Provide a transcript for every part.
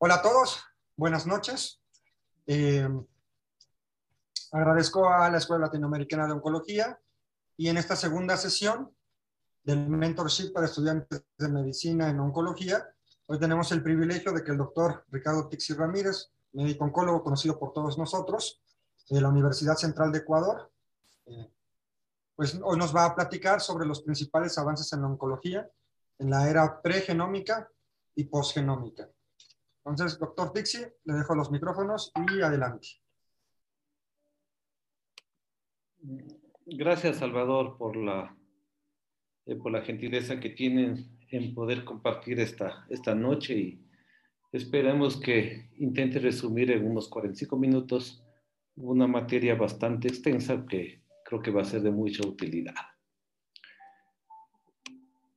Hola a todos, buenas noches. Eh, agradezco a la Escuela Latinoamericana de Oncología y en esta segunda sesión del mentorship para estudiantes de medicina en oncología, hoy tenemos el privilegio de que el doctor Ricardo Tixi Ramírez, médico oncólogo conocido por todos nosotros, de la Universidad Central de Ecuador, eh, pues hoy nos va a platicar sobre los principales avances en la oncología en la era pregenómica y posgenómica. Entonces, doctor Tixi, le dejo los micrófonos y adelante. Gracias, Salvador, por la, eh, por la gentileza que tienen en poder compartir esta, esta noche y esperemos que intente resumir en unos 45 minutos una materia bastante extensa que creo que va a ser de mucha utilidad.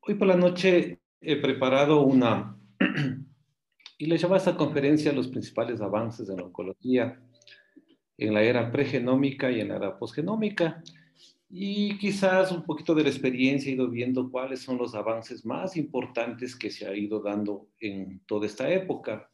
Hoy por la noche he preparado una y le llama a esta conferencia los principales avances en oncología en la era pregenómica y en la era posgenómica. Y quizás un poquito de la experiencia he ido viendo cuáles son los avances más importantes que se ha ido dando en toda esta época.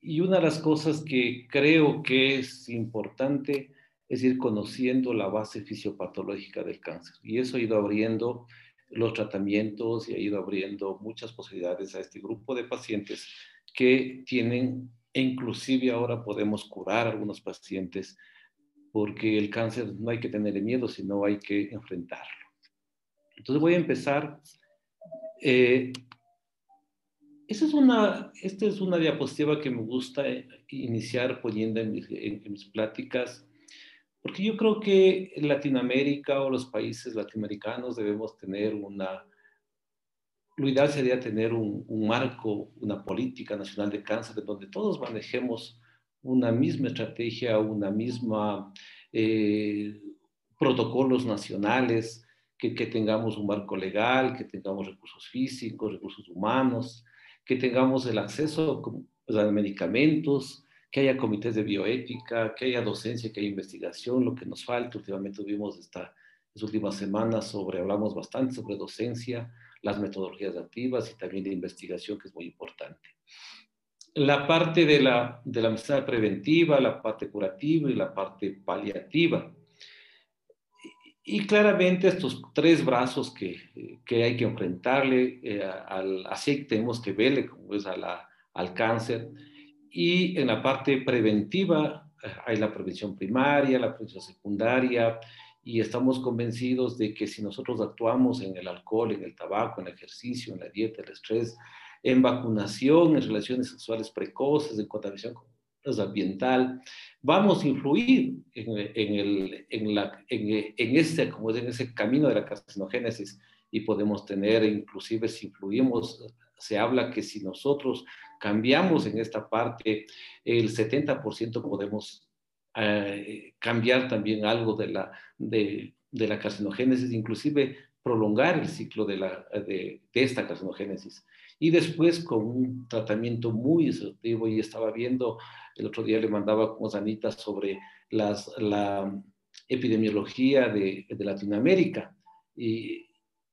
Y una de las cosas que creo que es importante es ir conociendo la base fisiopatológica del cáncer. Y eso ha ido abriendo los tratamientos y ha ido abriendo muchas posibilidades a este grupo de pacientes que tienen, e inclusive ahora podemos curar a algunos pacientes, porque el cáncer no hay que tener miedo, sino hay que enfrentarlo. Entonces voy a empezar. Eh, esa es una, esta es una diapositiva que me gusta eh, iniciar poniendo en mis, en mis pláticas, porque yo creo que en Latinoamérica o los países latinoamericanos debemos tener una lo ideal sería tener un, marco, una política nacional de cáncer, de donde todos manejemos una misma estrategia, una misma eh, protocolos nacionales, que, tengamos un marco legal, que tengamos recursos físicos, recursos humanos, que tengamos el acceso pues, a medicamentos, que haya comités de bioética, que haya docencia, que haya investigación, lo que nos falta. Últimamente tuvimos esta, estas últimas semanas sobre, hablamos bastante sobre docencia, las metodologías activas y también de investigación, que es muy importante. La parte de la, de la medicina preventiva, la parte curativa y la parte paliativa. Y, claramente estos tres brazos que, que hay que enfrentarle, eh, al, así tenemos que verle como es a la, al cáncer. Y en la parte preventiva eh, hay la prevención primaria, la prevención secundaria, y estamos convencidos de que si nosotros actuamos en el alcohol, en el tabaco, en el ejercicio, en la dieta, el estrés, en vacunación, en relaciones sexuales precoces, en contaminación ambiental, vamos a influir en, el, en, la, en, en, este, como en ese camino de la carcinogénesis. Y podemos tener, inclusive si influimos, se habla que si nosotros cambiamos en esta parte, el 70% podemos eh, cambiar también algo de la, de, la carcinogénesis, inclusive prolongar el ciclo de, la, de, esta carcinogénesis. Y después con un tratamiento muy exhaustivo, y estaba viendo, el otro día le mandaba con Anita sobre la epidemiología de, de Latinoamérica. Y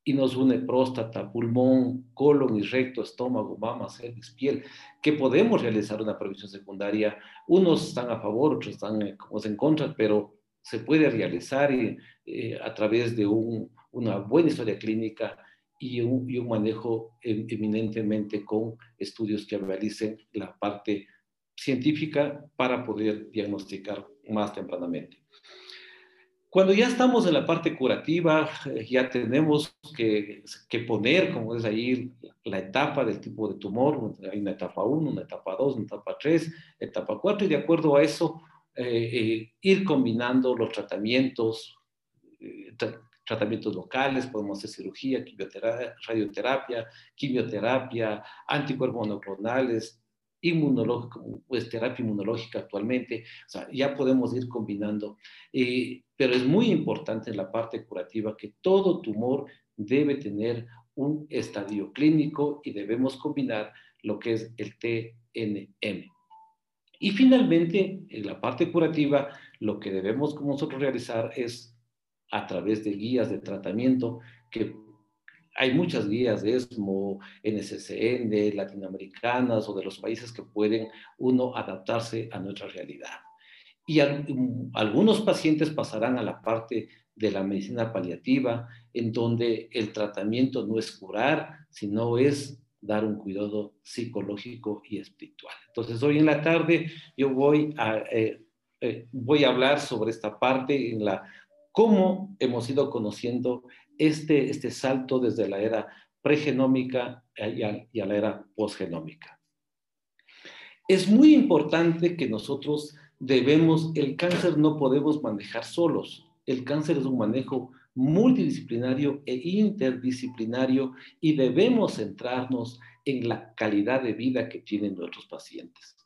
y nos une próstata, pulmón, colon y recto, estómago, mama, cervix, piel, que podemos realizar una prevención secundaria. Unos están a favor, otros están eh, como en contra, pero se puede realizar eh, a través de una buena historia clínica y un, y un, manejo em, eminentemente con estudios que realicen la parte científica para poder diagnosticar más tempranamente. Cuando ya estamos en la parte curativa, eh, ya tenemos que, que, poner, como es ahí, la etapa del tipo de tumor. Hay una etapa 1, una etapa 2, una etapa 3, etapa 4, y de acuerdo a eso, eh, eh, ir combinando los tratamientos, tratamientos locales, podemos hacer cirugía, radioterapia, quimioterapia, anticuerpos monoclonales, inmunológico, pues terapia inmunológica actualmente, o sea, ya podemos ir combinando, eh, pero es muy importante en la parte curativa que todo tumor debe tener un estadio clínico y debemos combinar lo que es el TNM. Y finalmente, en la parte curativa, lo que debemos nosotros realizar es a través de guías de tratamiento que hay muchas guías de ESMO, NSCN, latinoamericanas o de los países que pueden uno adaptarse a nuestra realidad. Y algunos pacientes pasarán a la parte de la medicina paliativa, en donde el tratamiento no es curar, sino es dar un cuidado psicológico y espiritual. Entonces, hoy en la tarde yo voy a, eh, eh, voy a hablar sobre esta parte en la cómo hemos ido conociendo este, este salto desde la era pregenómica y a, y a la era posgenómica. Es muy importante que nosotros debemos, el cáncer no podemos manejar solos. El cáncer es un manejo multidisciplinario e interdisciplinario y debemos centrarnos en la calidad de vida que tienen nuestros pacientes.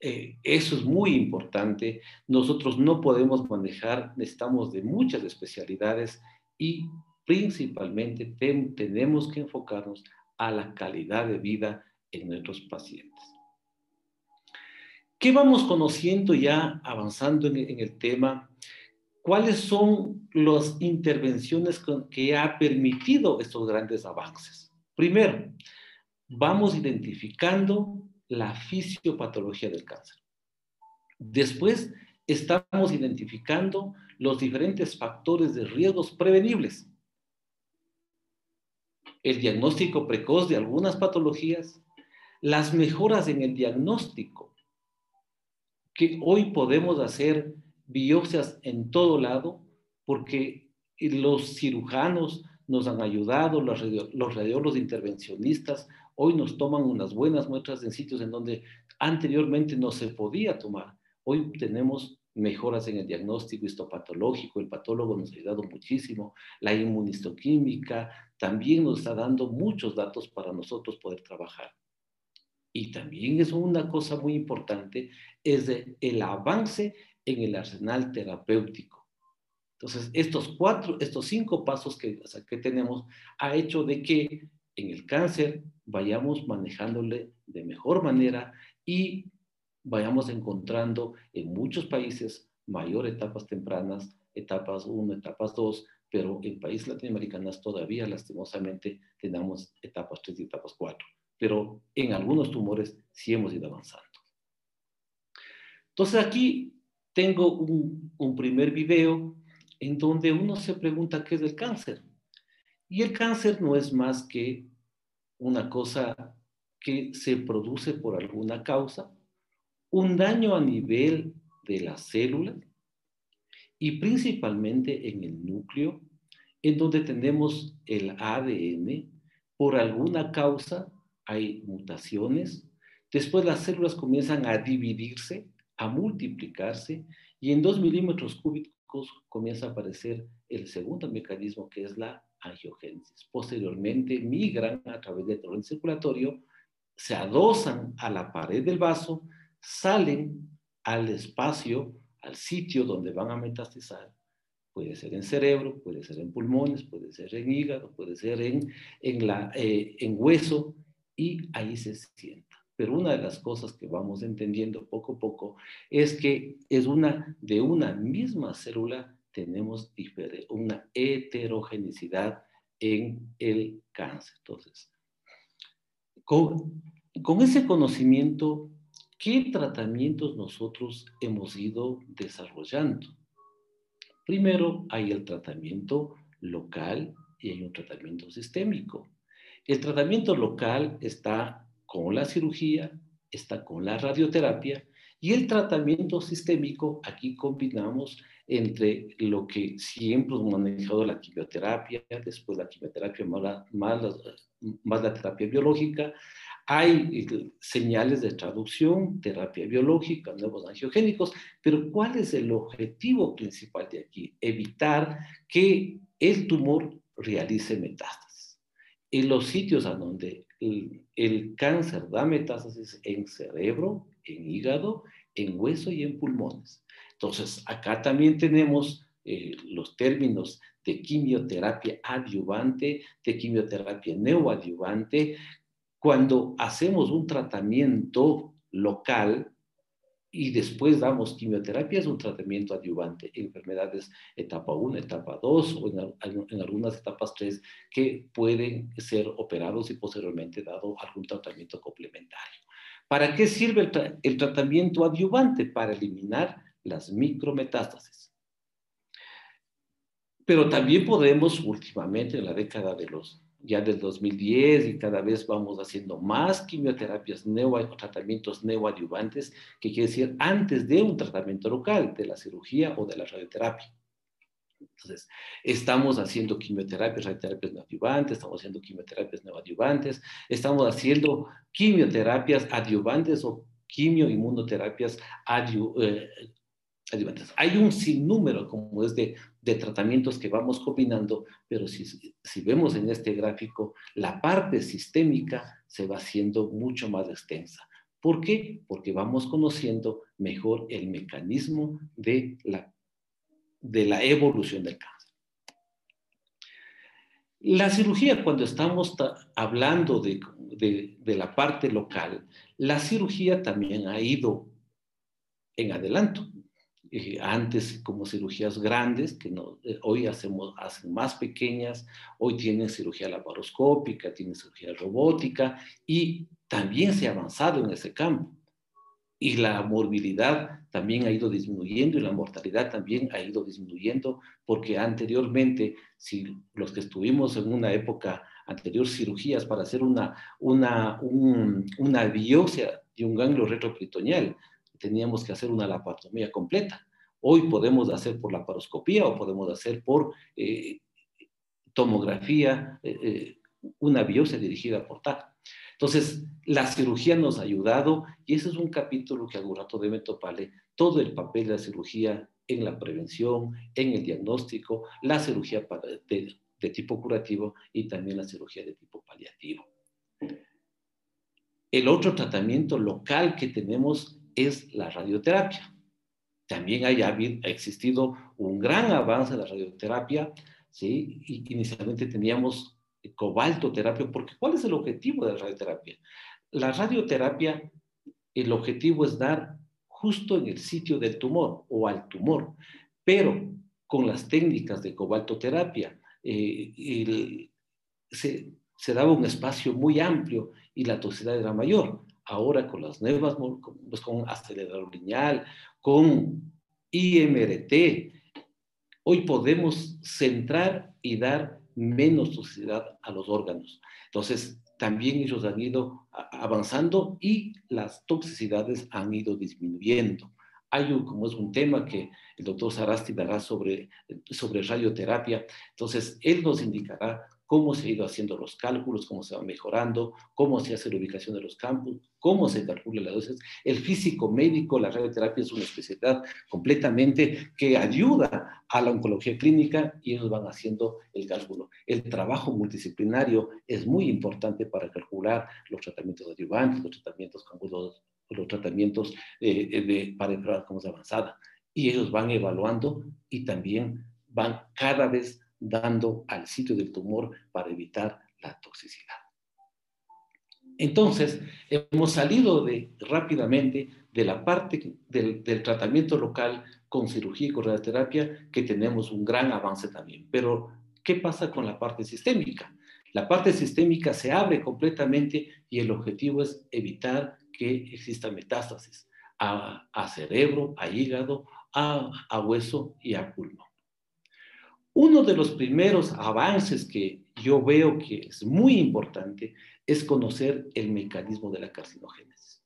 Eh, eso es muy importante. Nosotros no podemos manejar, necesitamos de muchas especialidades y principalmente tenemos que enfocarnos a la calidad de vida en nuestros pacientes. ¿Qué vamos conociendo ya avanzando en, el tema? ¿Cuáles son las intervenciones que ha permitido estos grandes avances? Primero, vamos identificando la fisiopatología del cáncer. Después, estamos identificando los diferentes factores de riesgos prevenibles. El diagnóstico precoz de algunas patologías, las mejoras en el diagnóstico, que hoy podemos hacer biopsias en todo lado, porque los cirujanos nos han ayudado, los, radiólogos intervencionistas hoy nos toman unas buenas muestras en sitios en donde anteriormente no se podía tomar. Hoy tenemos mejoras en el diagnóstico histopatológico, el patólogo nos ha ayudado muchísimo, la inmunistoquímica también nos está dando muchos datos para nosotros poder trabajar. Y también es una cosa muy importante, es el avance en el arsenal terapéutico. Entonces, estos cuatro, estos cinco pasos que, que tenemos ha hecho de que en el cáncer vayamos manejándole de mejor manera y vayamos encontrando en muchos países mayor etapas tempranas, etapas 1, etapas 2, pero en países latinoamericanos todavía lastimosamente tenemos etapas 3 y etapas 4. Pero en algunos tumores sí hemos ido avanzando. Entonces aquí tengo un, un primer video en donde uno se pregunta qué es el cáncer. Y el cáncer no es más que una cosa que se produce por alguna causa, un daño a nivel de la célula y principalmente en el núcleo, en donde tenemos el ADN, por alguna causa hay mutaciones, después las células comienzan a dividirse, a multiplicarse y en dos milímetros cúbicos comienza a aparecer el segundo mecanismo que es la angiogénesis. Posteriormente migran a través del torrente circulatorio, se adosan a la pared del vaso, salen al espacio, al sitio donde van a metastizar. Puede ser en cerebro, puede ser en pulmones, puede ser en hígado, puede ser en, en, la, eh, en hueso y ahí se sienta. Pero una de las cosas que vamos entendiendo poco a poco es que es una de una misma célula tenemos una heterogenicidad en el cáncer. Entonces, con, con ese conocimiento, ¿qué tratamientos nosotros hemos ido desarrollando? Primero hay el tratamiento local y hay un tratamiento sistémico. El tratamiento local está con la cirugía, está con la radioterapia y el tratamiento sistémico, aquí combinamos entre lo que siempre hemos manejado la quimioterapia, después la quimioterapia más la, más la, terapia biológica. Hay eh, señales de traducción, terapia biológica, nuevos angiogénicos, pero ¿cuál es el objetivo principal de aquí? Evitar que el tumor realice metástasis. En los sitios a donde el, el cáncer da metástasis en cerebro, en hígado, en hueso y en pulmones. Entonces, acá también tenemos eh, los términos de quimioterapia adyuvante, de quimioterapia neoadyuvante. Cuando hacemos un tratamiento local, y después damos quimioterapia, es un tratamiento adyuvante en enfermedades etapa 1, etapa 2 o en, algunas etapas 3 que pueden ser operados y posteriormente dado algún tratamiento complementario. ¿Para qué sirve el, el tratamiento adyuvante? Para eliminar las micrometástasis. Pero también podemos últimamente en la década de los ya del 2010 y cada vez vamos haciendo más quimioterapias, neo, tratamientos neoadyuvantes, que quiere decir antes de un tratamiento local, de la cirugía o de la radioterapia. Entonces, estamos haciendo quimioterapias, radioterapias neoadyuvantes, estamos haciendo quimioterapias neoadyuvantes, estamos haciendo quimioterapias adyuvantes o quimioinmunoterapias eh, hay un sinnúmero, como es de, tratamientos que vamos combinando, pero si, vemos en este gráfico, la parte sistémica se va haciendo mucho más extensa. ¿Por qué? Porque vamos conociendo mejor el mecanismo de la, evolución del cáncer. La cirugía, cuando estamos hablando de la parte local, la cirugía también ha ido en adelanto eh, antes como cirugías grandes, que no, eh, hoy hacemos, hacen más pequeñas, hoy tienen cirugía laparoscópica, tienen cirugía robótica y también se ha avanzado en ese campo. Y la morbilidad también ha ido disminuyendo y la mortalidad también ha ido disminuyendo porque anteriormente, si los que estuvimos en una época anterior cirugías para hacer una, una, una biopsia de un ganglio retroperitoneal, teníamos que hacer una laparotomía completa. Hoy podemos hacer por laparoscopía o podemos hacer por eh, tomografía, eh, eh, una biopsia dirigida por TAC. Entonces, la cirugía nos ha ayudado y ese es un capítulo que algún rato debe toparle todo el papel de la cirugía en la prevención, en el diagnóstico, la cirugía de, de tipo curativo y también la cirugía de tipo paliativo. El otro tratamiento local que tenemos es la radioterapia. También haya ha existido un gran avance de la radioterapia, ¿sí? Y inicialmente teníamos cobaltoterapia, porque ¿cuál es el objetivo de la radioterapia? La radioterapia, el objetivo es dar justo en el sitio del tumor o al tumor, pero con las técnicas de cobaltoterapia eh, se, se, daba un espacio muy amplio y la toxicidad era mayor ahora con las nuevas, pues con acelerador lineal, con IMRT, hoy podemos centrar y dar menos toxicidad a los órganos. Entonces, también ellos han ido avanzando y las toxicidades han ido disminuyendo. Hay un, como es un tema que el doctor Sarasti dará sobre, sobre radioterapia, entonces él nos indicará cómo se ha ido haciendo los cálculos, cómo se va mejorando, cómo se hace la ubicación de los campos, cómo se calcula la dosis. El físico médico, la radioterapia es una especialidad completamente que ayuda a la oncología clínica y ellos van haciendo el cálculo. El trabajo multidisciplinario es muy importante para calcular los tratamientos adyuvantes, los tratamientos, los, los tratamientos eh, de, para enfermedad como avanzada. Y ellos van evaluando y también van cada vez dando al sitio del tumor para evitar la toxicidad. Entonces, hemos salido rápidamente de la parte del, tratamiento local con cirugía y con radioterapia, que tenemos un gran avance también. Pero, ¿qué pasa con la parte sistémica? La parte sistémica se abre completamente y el objetivo es evitar que exista metástasis a, cerebro, a hígado, a hueso y a pulmón. Uno de los primeros avances que yo veo que es muy importante es conocer el mecanismo de la carcinogénesis.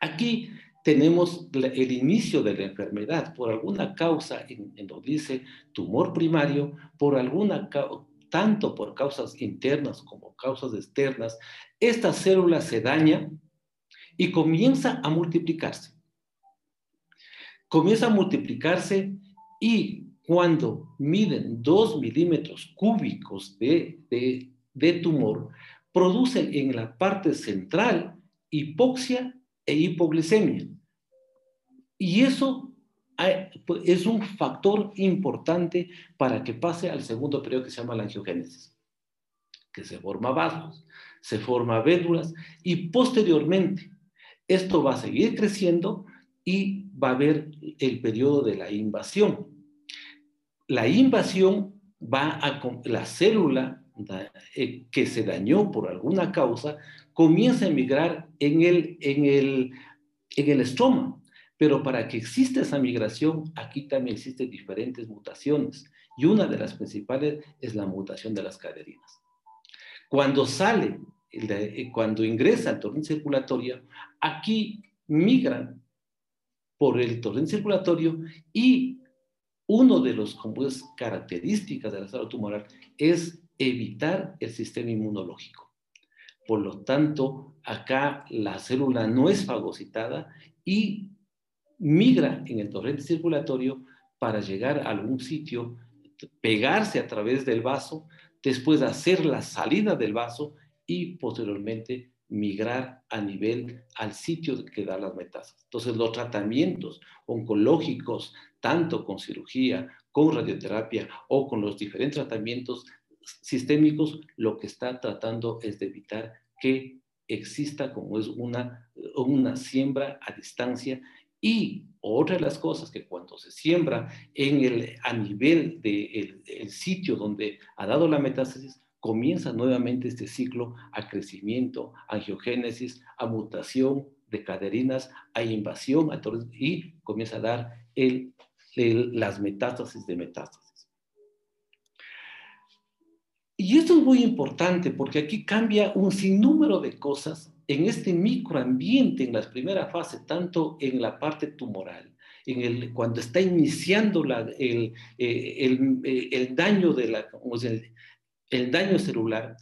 Aquí tenemos el inicio de la enfermedad por alguna causa, en, donde dice tumor primario, por alguna tanto por causas internas como causas externas, esta célula se daña y comienza a multiplicarse. Comienza a multiplicarse y cuando miden 2 milímetros cúbicos de, tumor, producen en la parte central hipoxia e hipoglicemia. Y eso pues, es un factor importante para que pase al segundo periodo que se llama la angiogénesis, que se forma vasos, se forma védulas y posteriormente esto va a seguir creciendo y va a haber el periodo de la invasión. La invasión va a, la célula eh, que se dañó por alguna causa, comienza a emigrar en el, en el, en el estroma. Pero para que exista esa migración, aquí también existen diferentes mutaciones. Y una de las principales es la mutación de las caderinas. Cuando sale, eh, cuando ingresa al torrente circulatorio, aquí migran por el torrente circulatorio y uno de los como características de la célula tumoral es evitar el sistema inmunológico. Por lo tanto, acá la célula no es fagocitada y migra en el torrente circulatorio para llegar a algún sitio, pegarse a través del vaso, después hacer la salida del vaso y posteriormente migrar a nivel al sitio que da las metástasis. Entonces, los tratamientos oncológicos, tanto con cirugía, con radioterapia o con los diferentes tratamientos sistémicos, lo que está tratando es de evitar que exista como es una, una siembra a distancia. Y otra de las cosas que cuando se siembra en el, a nivel del de el sitio donde ha dado la metástasis, comienza nuevamente este ciclo a crecimiento, angiogénesis, a mutación de caderinas, a invasión, y comienza a dar el, las metástasis de metástasis. Y esto es muy importante porque aquí cambia un sinnúmero de cosas en este microambiente, en la primera fase, tanto en la parte tumoral, en el, cuando está iniciando la, el, eh, el, eh, el, daño de la, el, el daño celular.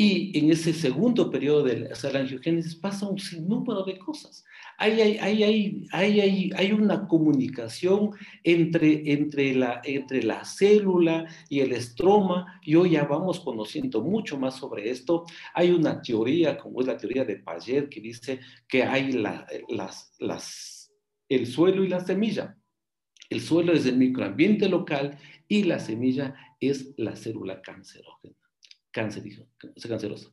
Y en ese segundo periodo de la angiogénesis pasa un sinnúmero de cosas. Hay, hay, hay, hay, una comunicación entre, entre, la, entre la célula y el estroma, y hoy ya vamos conociendo mucho más sobre esto. Hay una teoría, como es la teoría de Paget, que dice que hay la, las, las, el suelo y la semilla. El suelo es el microambiente local y la semilla es la célula cancerógena, cancerosa.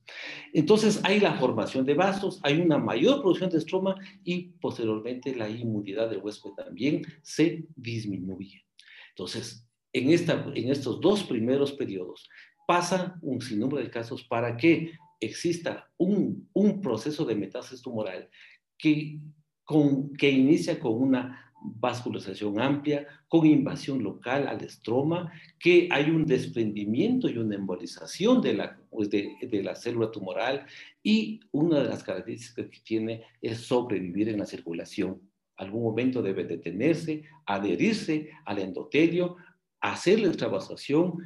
Entonces hay la formación de vasos, hay una mayor producción de estroma y posteriormente la inmunidad del huésped también se disminuye. Entonces, en, esta, en estos dos primeros periodos pasa un sinnúmero de casos para que exista un, un proceso de metástasis tumoral que, con, que inicia con una vascularización amplia, con invasión local al estroma, que hay un desprendimiento y una embolización de la, pues, de, de la célula tumoral y una de las características que tiene es sobrevivir en la circulación. Algún momento debe detenerse, adherirse al endotelio, hacer la extravasación,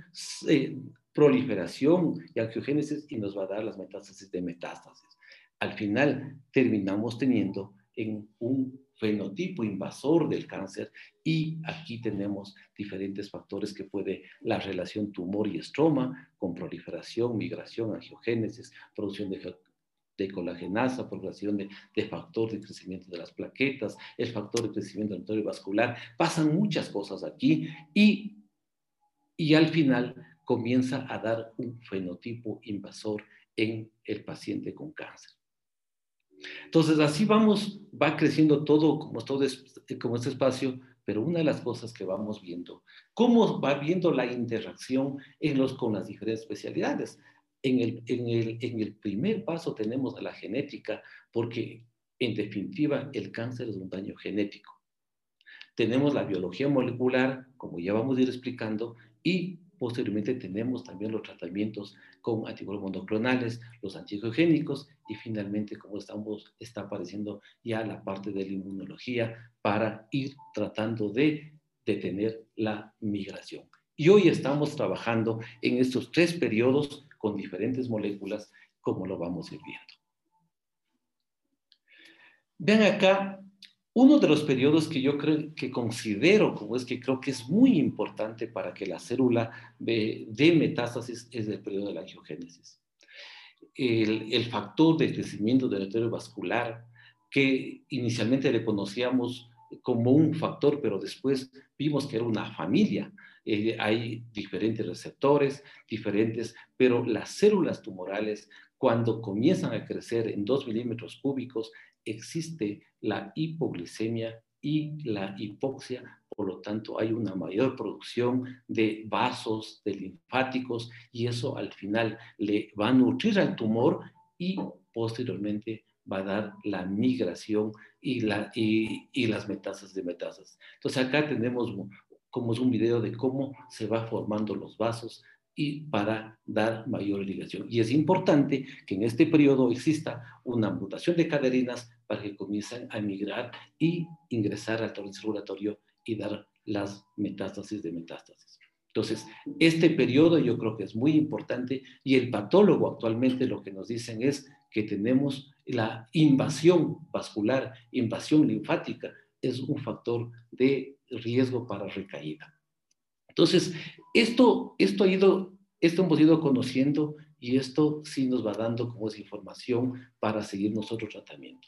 proliferación y angiogénesis y nos va a dar las metástasis de metástasis. Al final terminamos teniendo en un fenotipo invasor del cáncer y aquí tenemos diferentes factores que puede la relación tumor y estroma con proliferación, migración, angiogénesis, producción de, de colagenasa, producción de, de, factor de crecimiento de las plaquetas, el factor de crecimiento del vascular. Pasan muchas cosas aquí y, y al final comienza a dar un fenotipo invasor en el paciente con cáncer. Entonces, así vamos, va creciendo todo como, todo como este espacio, pero una de las cosas que vamos viendo, cómo va viendo la interacción en los, con las diferentes especialidades. En el, en, el, en el primer paso tenemos la genética, porque en definitiva el cáncer es un daño genético. Tenemos la biología molecular, como ya vamos a ir explicando, y Posteriormente tenemos también los tratamientos con anticuerpos monoclonales, los antiogénicos y finalmente, como estamos, está apareciendo ya la parte de la inmunología para ir tratando de detener la migración. Y hoy estamos trabajando en estos tres periodos con diferentes moléculas, como lo vamos a ir viendo. Vean acá uno de los periodos que yo creo que considero como es que creo que es muy importante para que la célula de, metástasis es el periodo de la angiogénesis. El, el factor de crecimiento del arterio vascular, que inicialmente le conocíamos como un factor, pero después vimos que era una familia. Eh, hay diferentes receptores, diferentes, pero las células tumorales, cuando comienzan a crecer en 2 milímetros cúbicos, existe la hipoglicemia y la hipoxia, por lo tanto hay una mayor producción de vasos, de linfáticos, y eso al final le va a nutrir al tumor y posteriormente va a dar la migración y, la, y, las metástasis de metástasis. Entonces acá tenemos como es un video de cómo se va formando los vasos y para dar mayor ligación. Y es importante que en este periodo exista una mutación de caderinas para que comiencen a migrar y ingresar al torrente circulatorio y dar las metástasis de metástasis. Entonces, este periodo yo creo que es muy importante y el patólogo actualmente lo que nos dicen es que tenemos la invasión vascular, invasión linfática, es un factor de riesgo para recaída. Entonces, esto, esto, ha ido, esto hemos ido conociendo y esto sí nos va dando como esa información para seguir nosotros tratamiento.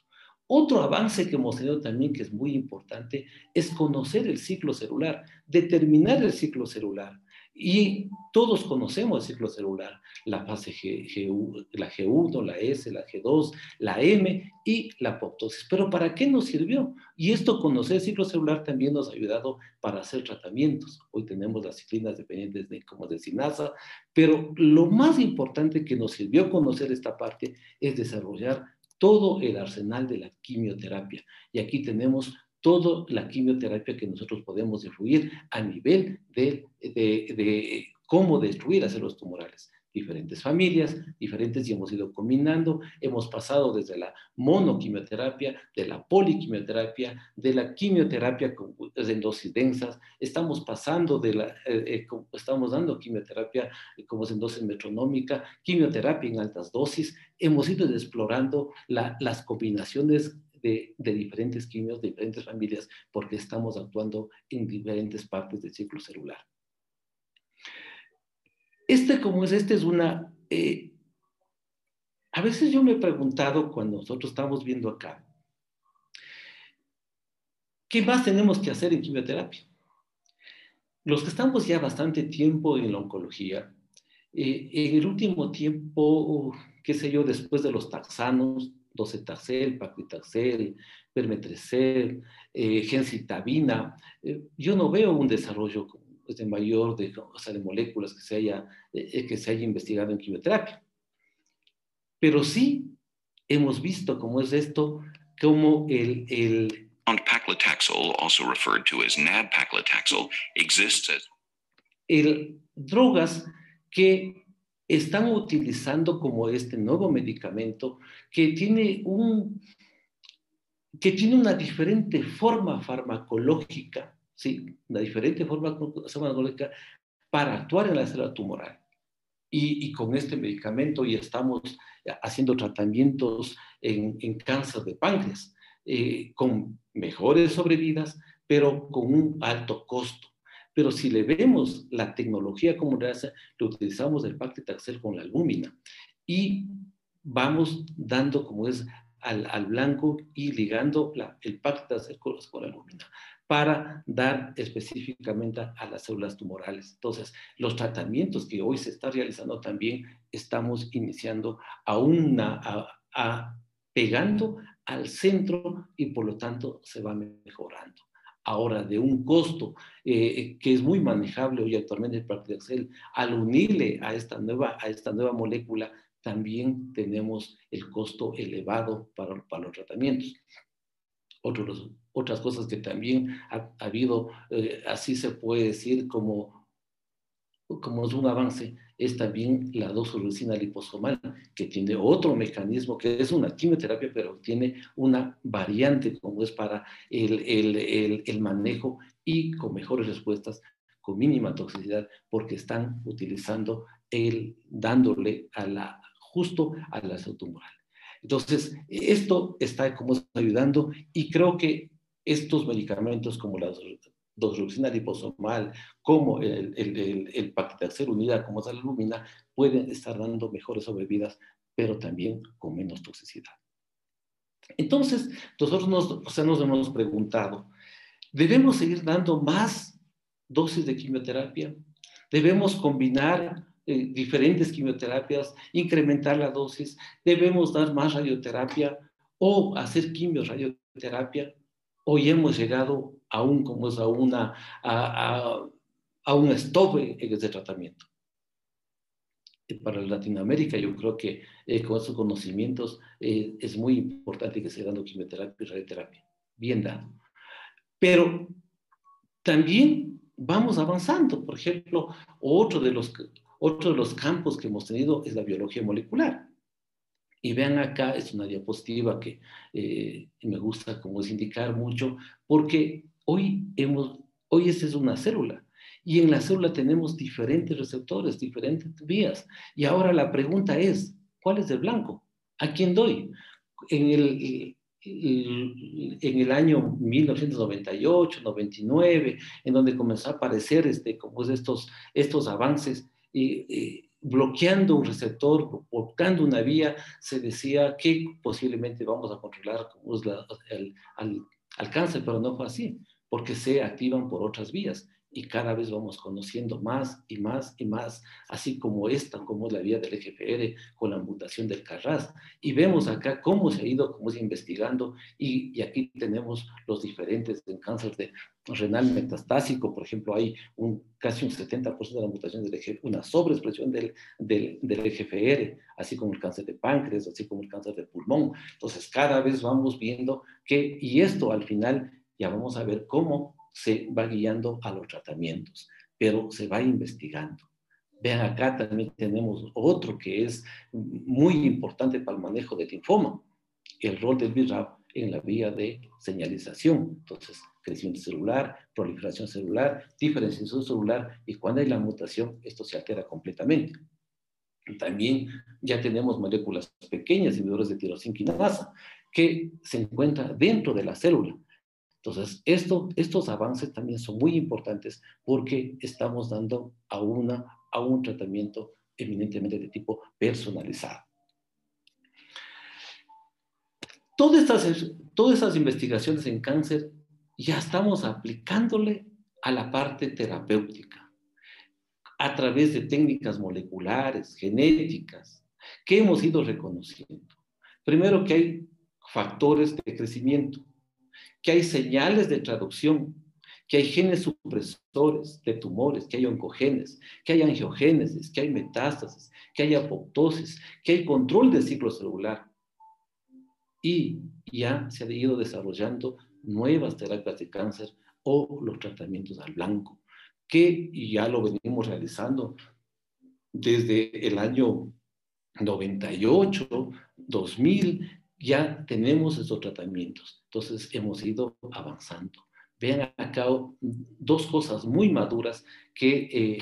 Otro avance que hemos tenido también, que es muy importante, es conocer el ciclo celular, determinar el ciclo celular. Y todos conocemos el ciclo celular, la fase G, la G1, la S, la G2, la M y la apoptosis. Pero ¿para qué nos sirvió? Y esto, conocer el ciclo celular también nos ha ayudado para hacer tratamientos. Hoy tenemos las ciclinas dependientes de, como de SINASA, pero lo más importante que nos sirvió conocer esta parte es desarrollar todo el arsenal de la quimioterapia. Y aquí tenemos toda la quimioterapia que nosotros podemos influir a nivel de, cómo destruir a células tumorales. Diferentes familias, diferentes, y hemos ido combinando. Hemos pasado desde la monoquimioterapia, de la poliquimioterapia, de la quimioterapia en dosis densas. Estamos pasando de la, eh, eh, estamos dando quimioterapia como es en dosis metronómica, quimioterapia en altas dosis. Hemos ido explorando las combinaciones de, diferentes quimios, de diferentes familias, porque estamos actuando en diferentes partes del ciclo celular. Este, como es, este es una... Eh, a veces yo me he preguntado cuando nosotros estamos viendo acá, ¿qué más tenemos que hacer en quimioterapia? Los que estamos ya bastante tiempo en la oncología, eh, en el último tiempo, qué sé yo, después de los taxanos, docetaxel, paclitaxel, permetrecel, eh, gencitabina. Eh, yo no veo un desarrollo pues, de mayor de, de moléculas que se, haya, eh, que se haya investigado en quimioterapia. Pero sí hemos visto cómo es esto, como el... el paclitaxel, also referred to as nab-paclitaxel, exists as... El, drogas que están utilizando como este nuevo medicamento que tiene, un, que tiene una diferente forma farmacológica, ¿sí? una diferente forma farmacológica para actuar en la célula tumoral. Y, y, con este medicamento ya estamos haciendo tratamientos en, en cáncer de páncreas, eh, con mejores sobrevidas, pero con un alto costo. Pero si le vemos la tecnología como le hace, lo utilizamos el paclitaxel con la albúmina y vamos dando como es al, blanco y ligando el paclitaxel con, con la albúmina para dar específicamente a las células tumorales. Entonces, los tratamientos que hoy se está realizando también estamos iniciando a una, a, pegando al centro y por lo tanto se va mejorando ahora de un costo eh, que es muy manejable hoy actualmente el Paclitaxel, al unirle a esta nueva, a esta nueva molécula, también tenemos el costo elevado para, para los tratamientos. Otros, otras cosas que también ha, habido, eh, así se puede decir, como, como es un avance, es también la doxorubicina liposomal, que tiene otro mecanismo, que es una quimioterapia, pero tiene una variante como es para el, el, el, manejo y con mejores respuestas, con mínima toxicidad, porque están utilizando el, dándole a la, justo a la salud tumoral. Entonces, esto está como ayudando y creo que estos medicamentos como la doxorubicina liposomal, como el, el, el, paclitaxel unida, como la lumina, pueden estar dando mejores sobrevidas, pero también con menos toxicidad. Entonces, nosotros nos, o sea, nos hemos preguntado, ¿debemos seguir dando más dosis de quimioterapia? ¿Debemos combinar eh, diferentes quimioterapias, incrementar la dosis? ¿Debemos dar más radioterapia? o hacer quimio, radioterapia, hoy hemos llegado a un, como es, a, una, a, a, un stop en, ese tratamiento. Para Latinoamérica yo creo que eh, con esos conocimientos eh, es muy importante que se dando quimioterapia y radioterapia, bien dado. Pero también vamos avanzando. Por ejemplo, otro de los, otro de los campos que hemos tenido es la biología molecular. Y vean acá, es una diapositiva que eh, me gusta como es indicar mucho, porque hoy, hemos, hoy esta es una célula. Y en la célula tenemos diferentes receptores, diferentes vías. Y ahora la pregunta es, ¿cuál es el blanco? ¿A quién doy? En el, en el año 1998, 99, en donde comenzó a aparecer este, como estos, estos avances, y bloqueando un receptor, bloqueando una vía, se decía que posiblemente vamos a controlar el, al cáncer, pero no fue así, porque se activan por otras vías y cada vez vamos conociendo más y más y más, así como esta, como la vía del EGFR con la mutación del Carras. Y vemos acá cómo se ha ido, cómo se investigando, y, aquí tenemos los diferentes en cáncer de renal metastásico, por ejemplo, hay un, casi un 70% de la mutación del EGFR, una sobreexpresión del, del, del así como el cáncer de páncreas, así como el cáncer de pulmón. Entonces, cada vez vamos viendo que, y esto al final ya vamos a ver cómo se va guiando a los tratamientos, pero se va investigando. Vean acá también tenemos otro que es muy importante para el manejo del linfoma, el rol del BRAF en la vía de señalización. Entonces, crecimiento celular, proliferación celular, diferenciación celular, y cuando hay la mutación, esto se altera completamente. También ya tenemos moléculas pequeñas, inhibidores de tirosinquinasa, que se encuentran dentro de la célula entonces, esto, estos avances también son muy importantes porque estamos dando a, una, a un tratamiento eminentemente de tipo personalizado. Todas estas, todas estas investigaciones en cáncer ya estamos aplicándole a la parte terapéutica a través de técnicas moleculares, genéticas, que hemos ido reconociendo. Primero que hay factores de crecimiento que hay señales de traducción, que hay genes supresores de tumores, que hay oncogenes, que hay angiogénesis, que hay metástasis, que hay apoptosis, que hay control del ciclo celular. Y ya se han ido desarrollando nuevas terapias de cáncer o los tratamientos al blanco, que ya lo venimos realizando desde el año 98, 2000, ya tenemos esos tratamientos. Entonces hemos ido avanzando. Vean acá dos cosas muy maduras que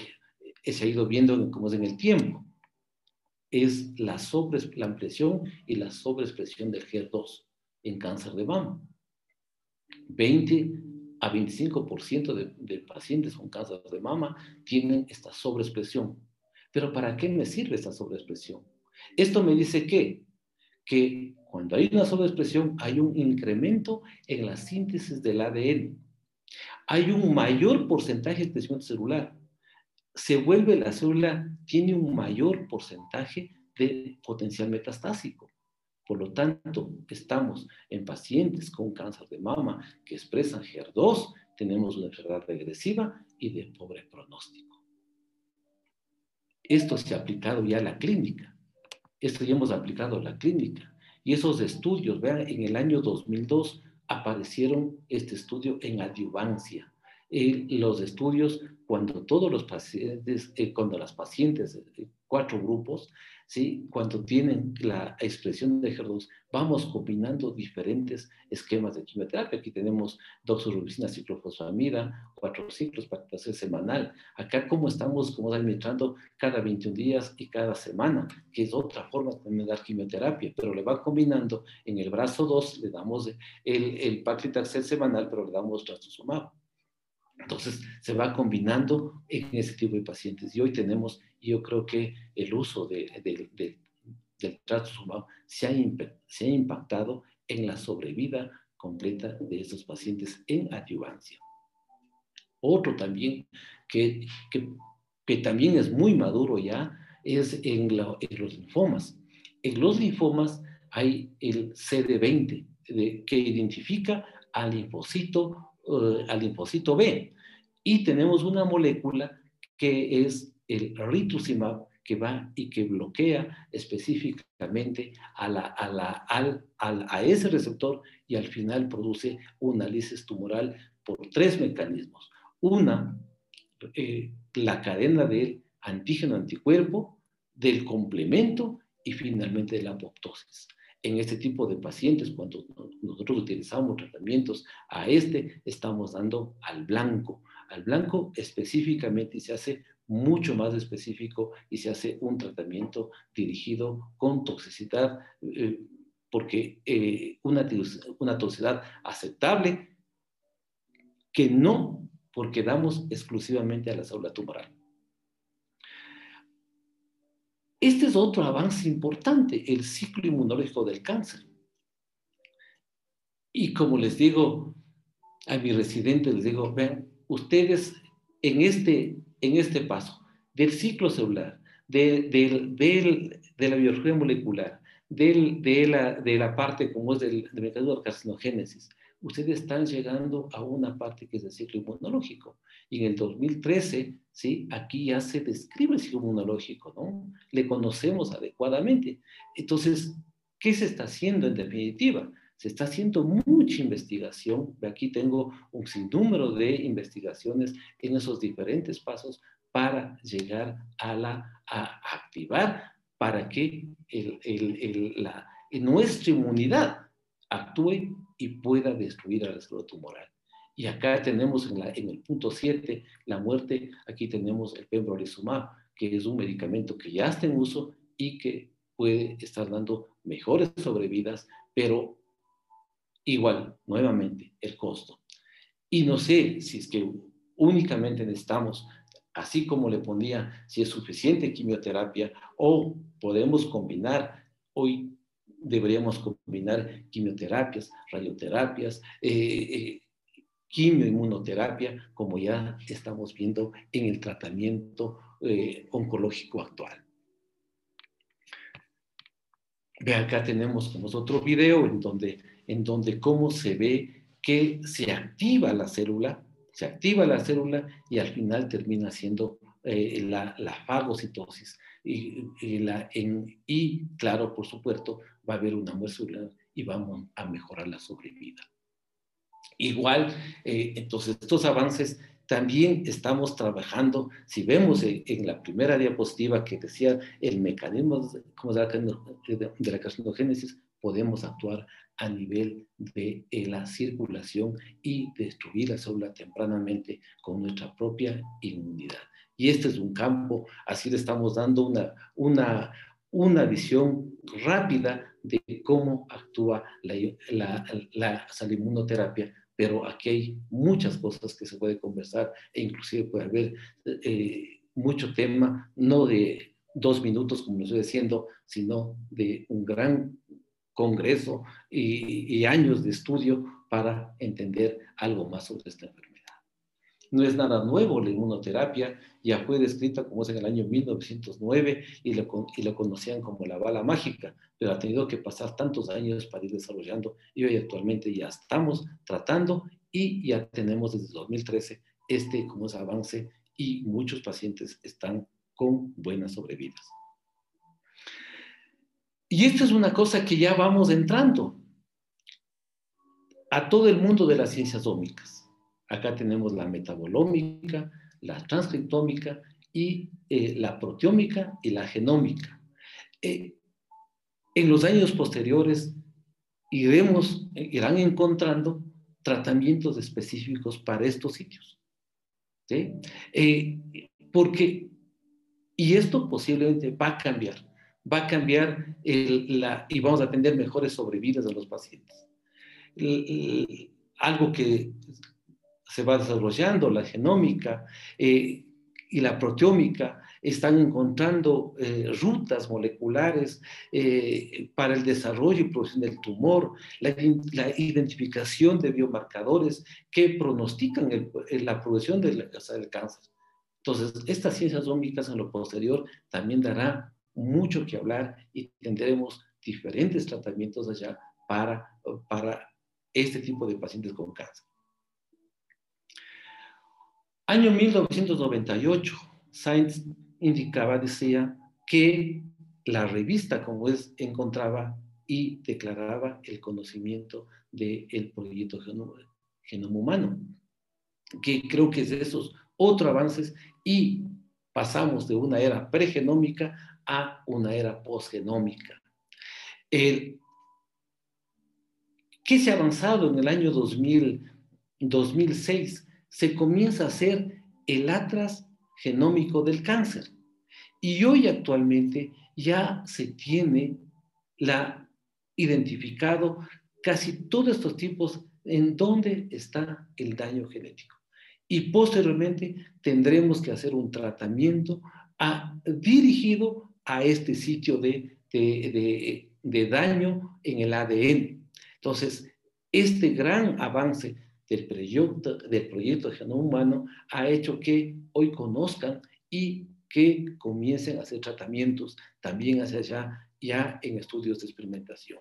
eh, se ha ido viendo como es en el tiempo. Es la, ampliación y la sobreexpresión del HER2 en cáncer de mama. 20 a 25% de, de pacientes con cáncer de mama tienen esta sobreexpresión. Pero ¿para qué me sirve esta sobreexpresión? Esto me dice que que cuando hay una sobreexpresión hay un incremento en la síntesis del ADN. Hay un mayor porcentaje de crecimiento celular. Se vuelve la célula, tiene un mayor porcentaje de potencial metastásico. Por lo tanto, estamos en pacientes con cáncer de mama que expresan HER2, tenemos una enfermedad regresiva y de pobre pronóstico. Esto se ha aplicado ya a la clínica. Esto ya hemos aplicado a la clínica. Y esos estudios, vean, en el año 2002 aparecieron este estudio en adyuvancia. los estudios, cuando todos los pacientes, eh, cuando las pacientes, eh, cuatro grupos, ¿sí? cuando tienen la expresión de HER2, vamos combinando diferentes esquemas de quimioterapia. Aquí tenemos doxorubicina, ciclofosfamida, cuatro ciclos para hacer semanal. Acá como estamos como administrando cada 21 días y cada semana, que es otra forma de dar quimioterapia, pero le va combinando en el brazo 2, le damos el, el paclitaxel semanal, pero le damos trastuzumab. Entonces se va combinando en ese tipo de pacientes. Y hoy tenemos, yo creo que el uso de, del trastuzumab se ha, se ha impactado en la sobrevida completa de estos pacientes en adyuvancia. Otro también que, que, también es muy maduro ya es en los linfomas. En los linfomas hay el CD20, que identifica al linfocito, al linfocito B. Y tenemos una molécula que es el rituximab, que va y que bloquea específicamente a, a, a ese receptor y al final produce una lisis tumoral por tres mecanismos. Una, eh, la cadena del antígeno-anticuerpo, del complemento y finalmente de la apoptosis. En este tipo de pacientes, cuando nosotros utilizamos tratamientos a este, estamos dando al blanco. Al blanco específicamente se hace mucho más específico y se hace un tratamiento dirigido con toxicidad, eh, porque eh, una, una toxicidad aceptable que no porque damos exclusivamente a la célula tumoral. Este es otro avance importante, el ciclo inmunológico del cáncer. Y como les digo a mis residentes, les digo, vean, ustedes en este en este paso del ciclo celular, de, la biología molecular, de, la, de la parte como es del, del mecanismo de carcinogénesis, ustedes están llegando a una parte que es el ciclo inmunológico. Y en el 2013, ¿sí? aquí ya se describe el ciclo inmunológico, ¿no? Le conocemos adecuadamente. Entonces, ¿qué se está haciendo en definitiva? Se está haciendo mucha investigación. Aquí tengo un sinnúmero de investigaciones en esos diferentes pasos para llegar a, la, a activar para que la, nuestra inmunidad actúe y pueda destruir a la célula tumoral. Y acá tenemos en el punto 7 la muerte, aquí tenemos el pembrolizumab, que es un medicamento que ya está en uso y que puede estar dando mejores sobrevidas, pero igual, nuevamente, el costo. Y no sé si es que únicamente necesitamos, así como le ponía, si es suficiente quimioterapia o podemos combinar, hoy deberíamos combinar quimioterapias, radioterapias, eh, eh, quimioinmunoterapia, como ya estamos viendo en el tratamiento eh, oncológico actual. Ve acá tenemos otro video en donde en donde cómo se ve que se activa la célula, se activa la célula y al final termina siendo eh, la, fagocitosis. Y, la, y, claro, por supuesto, va a haber una muestra y vamos a mejorar la sobrevida. Igual, eh, entonces, estos avances también estamos trabajando, si vemos en, la primera diapositiva que decía el mecanismo de, de la carcinogénesis, podemos actuar a nivel de eh, la circulación y destruir la célula tempranamente con nuestra propia inmunidad. Y este es un campo, así le estamos dando una, una, una visión rápida de cómo actúa la, la, inmunoterapia, pero aquí hay muchas cosas que se puede conversar e inclusive puede haber eh, mucho tema, no de dos minutos, como lo estoy diciendo, sino de un gran congreso y, años de estudio para entender algo más sobre esta enfermedad. No es nada nuevo la inmunoterapia, ya fue descrita como es en el año 1909 y lo, y lo conocían como la bala mágica, pero ha tenido que pasar tantos años para ir desarrollando y hoy actualmente ya estamos tratando y ya tenemos desde 2013 este como es avance y muchos pacientes están con buenas sobrevidas. Y esto es una cosa que ya vamos entrando a todo el mundo de las ciencias ómicas. Acá tenemos la metabolómica, la transcriptómica y eh, la proteómica y la genómica. Eh, en los años posteriores iremos, irán encontrando tratamientos específicos para estos sitios. ¿sí? Eh, porque, y esto posiblemente va a cambiar va a cambiar la, y vamos a tener mejores sobrevidas de los pacientes. algo que se va desarrollando, la genómica eh, y la proteómica, están encontrando eh, rutas moleculares eh, para el desarrollo y producción del tumor, la, identificación de biomarcadores que pronostican la progresión del, del cáncer. Entonces, estas ciencias ómicas en lo posterior también dará mucho que hablar y tendremos diferentes tratamientos allá para, para este tipo de pacientes con cáncer. Año 1998, Science indicaba, decía, que la revista, como es, encontraba y declaraba el conocimiento del proyecto genoma, humano, que creo que es de esos otros avances y pasamos de una era pregenómica a una era posgenómica. ¿Qué se ha avanzado en el año 2000, 2006? Se comienza a hacer el atlas genómico del cáncer. Y hoy actualmente ya se tiene la, identificado casi todos estos tipos en dónde está el daño genético. Y posteriormente tendremos que hacer un tratamiento dirigido a este sitio de, de, daño en el ADN. Entonces, este gran avance del proyecto, del proyecto de genoma humano ha hecho que hoy conozcan y que comiencen a hacer tratamientos también hacia allá, ya en estudios de experimentación.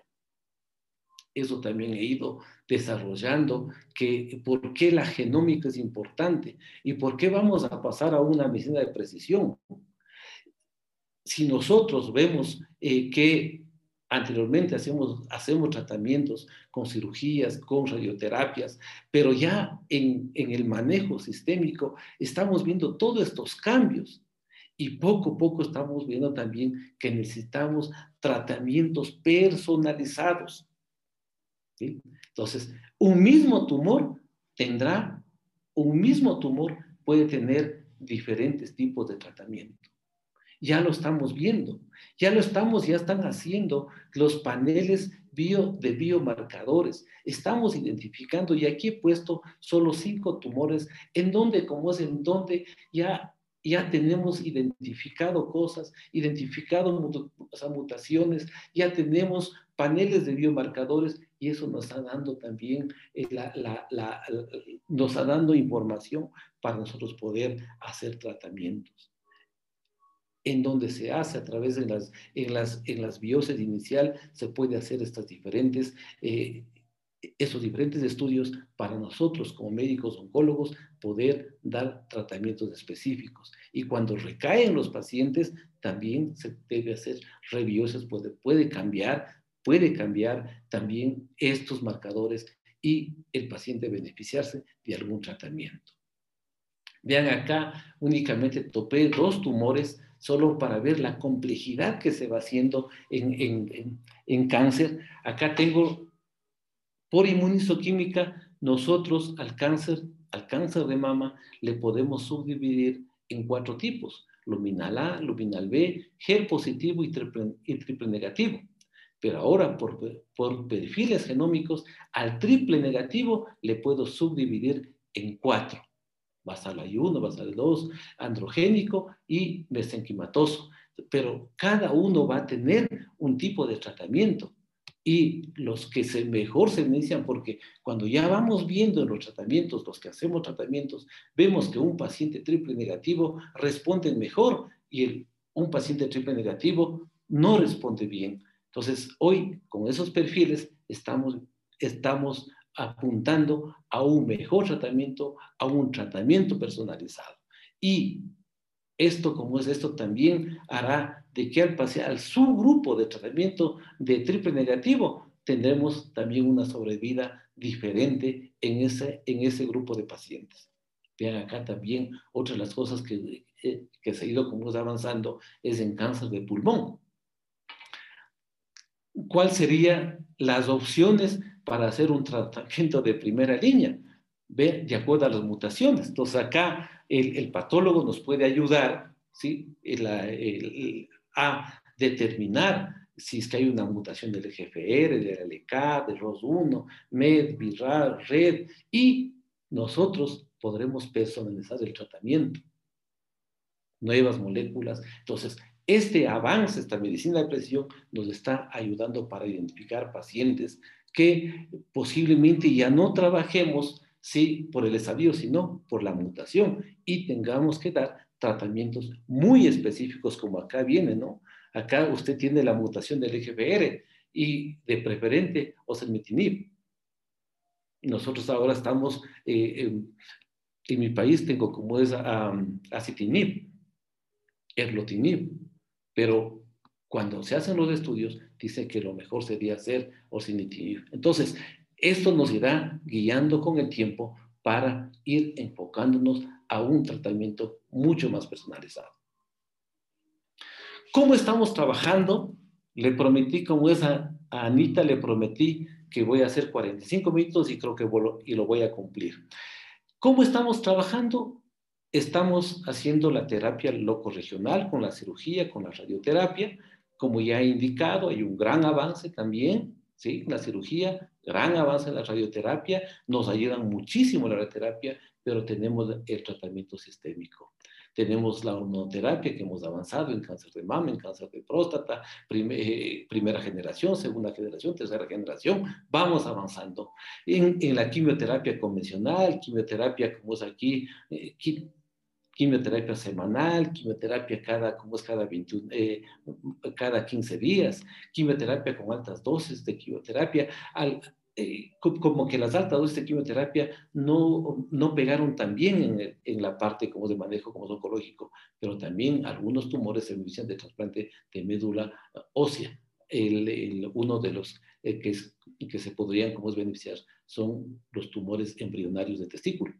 Eso también he ido desarrollando, que por qué la genómica es importante y por qué vamos a pasar a una medicina de precisión. Si nosotros vemos eh, que anteriormente hacemos, hacemos tratamientos con cirugías, con radioterapias, pero ya en, el manejo sistémico estamos viendo todos estos cambios y poco a poco estamos viendo también que necesitamos tratamientos personalizados. Entonces, un mismo tumor tendrá, un mismo tumor puede tener diferentes tipos de tratamiento. Ya lo estamos viendo, ya lo estamos, ya están haciendo los paneles bio, de biomarcadores. Estamos identificando, y aquí he puesto solo cinco tumores, en donde, como es en donde ya ya tenemos identificado cosas, identificado mutaciones, ya tenemos paneles de biomarcadores y eso nos está dando también, eh, la, nos está dando información para nosotros poder hacer tratamientos. En donde se hace a través de las, en las, en las biopsias inicial, se puede hacer estas diferentes eh, esos diferentes estudios para nosotros como médicos oncólogos poder dar tratamientos específicos. Y cuando recaen los pacientes, también se debe hacer revisiones, puede, puede cambiar, puede cambiar también estos marcadores y el paciente beneficiarse de algún tratamiento. Vean acá, únicamente topé dos tumores solo para ver la complejidad que se va haciendo en, en, en cáncer. Acá tengo por inmunizoquímica, nosotros al cáncer, al cáncer de mama le podemos subdividir en cuatro tipos, luminal A, luminal B, G positivo y triple, negativo. Pero ahora, por, por perfiles genómicos, al triple negativo le puedo subdividir en cuatro. Basal I1, basal 2, androgénico y mesenquimatoso. Pero cada uno va a tener un tipo de tratamiento y los que se, mejor se inician, porque cuando ya vamos viendo en los tratamientos, los que hacemos tratamientos, vemos que un paciente triple negativo responde mejor y un paciente triple negativo no responde bien. Entonces, hoy con esos perfiles estamos, estamos apuntando a un mejor tratamiento, a un tratamiento personalizado. Y esto, como es esto, también hará de que al, al subgrupo de tratamiento de triple negativo tendremos también una sobrevida diferente en ese, en ese grupo de pacientes. Vean acá también otra de las cosas que, eh, que se ha ido como avanzando es en cáncer de pulmón. ¿Cuáles serían las opciones para hacer un tratamiento de primera línea? Ve, de acuerdo a las mutaciones. Entonces acá el, patólogo nos puede ayudar ¿sí? a determinar si es que hay una mutación del EGFR, del LK, del ROS1, MED, VIRAL, RED, y nosotros podremos personalizar el tratamiento. Nuevas moléculas. Entonces, este avance, esta medicina de precisión, nos está ayudando para identificar pacientes que posiblemente ya no trabajemos sí por el estadio, sino por la mutación y tengamos que dar tratamientos muy específicos como acá viene, ¿no? Acá usted tiene la mutación del EGFR, y de preferente osimertinib. Nosotros ahora estamos, eh, en, mi país tengo como es um, acitinib, erlotinib, pero cuando se hacen los estudios, dice que lo mejor sería hacer osimertinib. Entonces, esto nos irá guiando con el tiempo para ir enfocándonos a un tratamiento mucho más personalizado. ¿Cómo estamos trabajando? Le prometí, como es a, Anita, le prometí que voy a hacer 45 minutos y creo que y lo voy a cumplir. ¿Cómo estamos trabajando? Estamos haciendo la terapia loco regional con la cirugía, con la radioterapia. Como ya he indicado, hay un gran avance también, ¿sí? La cirugía, gran avance en la radioterapia, nos ayudan muchísimo la radioterapia, pero tenemos el tratamiento sistémico. Tenemos la hormonoterapia que hemos avanzado en cáncer de mama, en cáncer de próstata, eh, primera generación, segunda generación, tercera generación, vamos avanzando. En, en la quimioterapia convencional, quimioterapia como es aquí, eh, quimioterapia semanal, quimioterapia cada, como es cada, 21, eh, cada 15 días, quimioterapia con altas dosis de quimioterapia, eh, como que las altas dosis de quimioterapia no, no pegaron tan bien en, la parte como de manejo como oncológico, pero también algunos tumores se benefician de trasplante de médula ósea. El, uno de los eh, que, que se podrían como es beneficiar son los tumores embrionarios de testículo.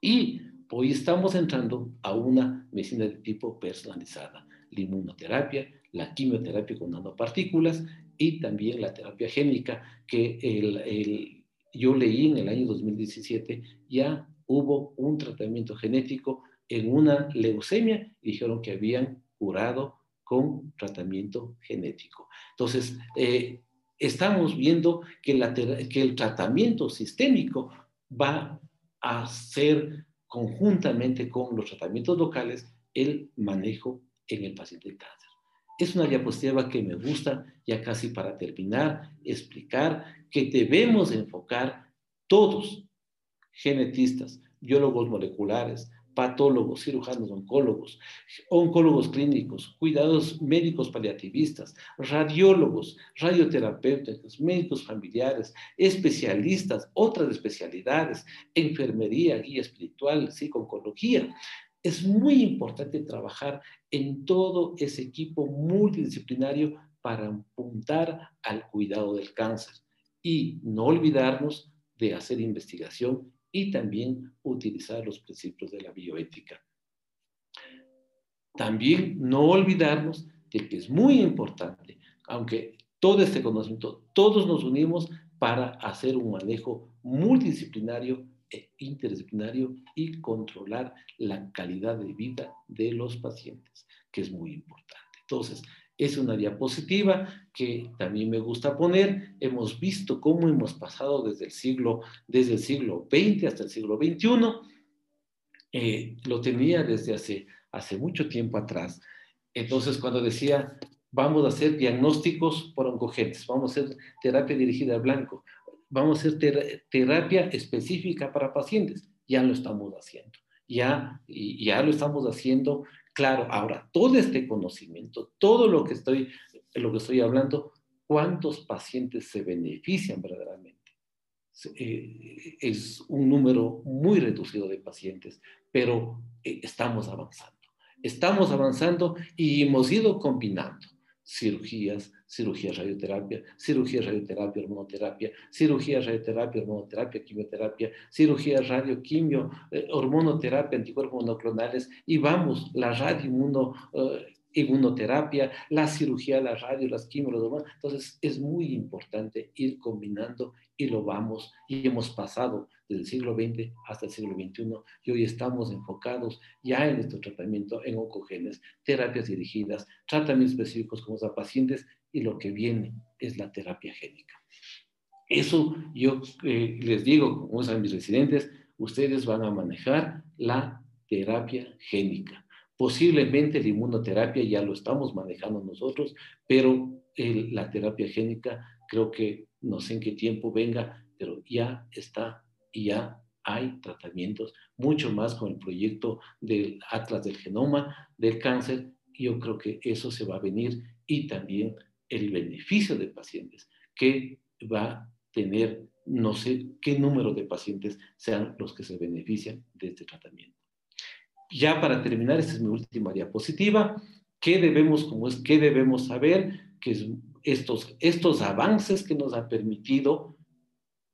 Y hoy estamos entrando a una medicina de tipo personalizada, la inmunoterapia, la quimioterapia con nanopartículas y también la terapia génica, que el, yo leí en el año 2017, ya hubo un tratamiento genético en una leucemia y dijeron que habían curado con tratamiento genético. Entonces, eh, estamos viendo que, el tratamiento sistémico va a ser conjuntamente con los tratamientos locales el manejo en el paciente de cáncer. Es una diapositiva que me gusta, ya casi para terminar, explicar que debemos enfocar todos, genetistas, biólogos moleculares, patólogos, cirujanos, oncólogos, oncólogos clínicos, cuidados médicos paliativistas, radiólogos, radioterapeutas, médicos familiares, especialistas, otras especialidades, enfermería, guía espiritual, psico-oncología, es muy importante trabajar en todo ese equipo multidisciplinario para apuntar al cuidado del cáncer y no olvidarnos de hacer investigación y también utilizar los principios de la bioética. También no olvidarnos de que es muy importante, aunque todo este conocimiento, todos nos unimos para hacer un manejo multidisciplinario e interdisciplinario y controlar la calidad de vida de los pacientes, que es muy importante. Entonces, es una diapositiva que también me gusta poner. Hemos visto cómo hemos pasado desde el siglo, desde el siglo XX hasta el siglo XXI. Eh, lo tenía desde hace, mucho tiempo atrás. Entonces, cuando decía, vamos a hacer diagnósticos por oncogenes, vamos a hacer terapia dirigida al blanco, vamos a hacer terapia específica para pacientes. Ya lo estamos haciendo. Ya, ya lo estamos haciendo. Claro, ahora todo este conocimiento, todo lo que estoy, lo que estoy hablando, ¿cuántos pacientes se benefician verdaderamente? Eh, es un número muy reducido de pacientes, pero eh, estamos avanzando. Estamos avanzando y hemos ido combinando cirugías, cirugía radioterapia, cirugía radioterapia, hormonoterapia, cirugía radioterapia, hormonoterapia, quimioterapia, cirugía radioquimio, eh, hormonoterapia, anticuerpos monoclonales y vamos, la radio eh, inmunoterapia, la cirugía, la radio, las quimio, los demás. Entonces es muy importante ir combinando y lo vamos y hemos pasado desde el siglo XX hasta el siglo XXI y hoy estamos enfocados ya en nuestro tratamiento en oncogenes, terapias dirigidas, tratamientos específicos como a pacientes y lo que viene es la terapia génica. Eso yo eh, les digo, como a mis residentes, ustedes van a manejar la terapia génica. Posiblemente la inmunoterapia ya lo estamos manejando nosotros, pero la terapia génica creo que no sé en qué tiempo venga, pero ya está y ya hay tratamientos, mucho más con el proyecto del Atlas del Genoma del Cáncer. Yo creo que eso se va a venir y también el beneficio de pacientes que va a tener no sé qué número de pacientes sean los que se benefician de este tratamiento. Ya para terminar, esta es mi última diapositiva. ¿Qué debemos, como es, qué debemos saber? Que estos, estos avances que nos ha permitido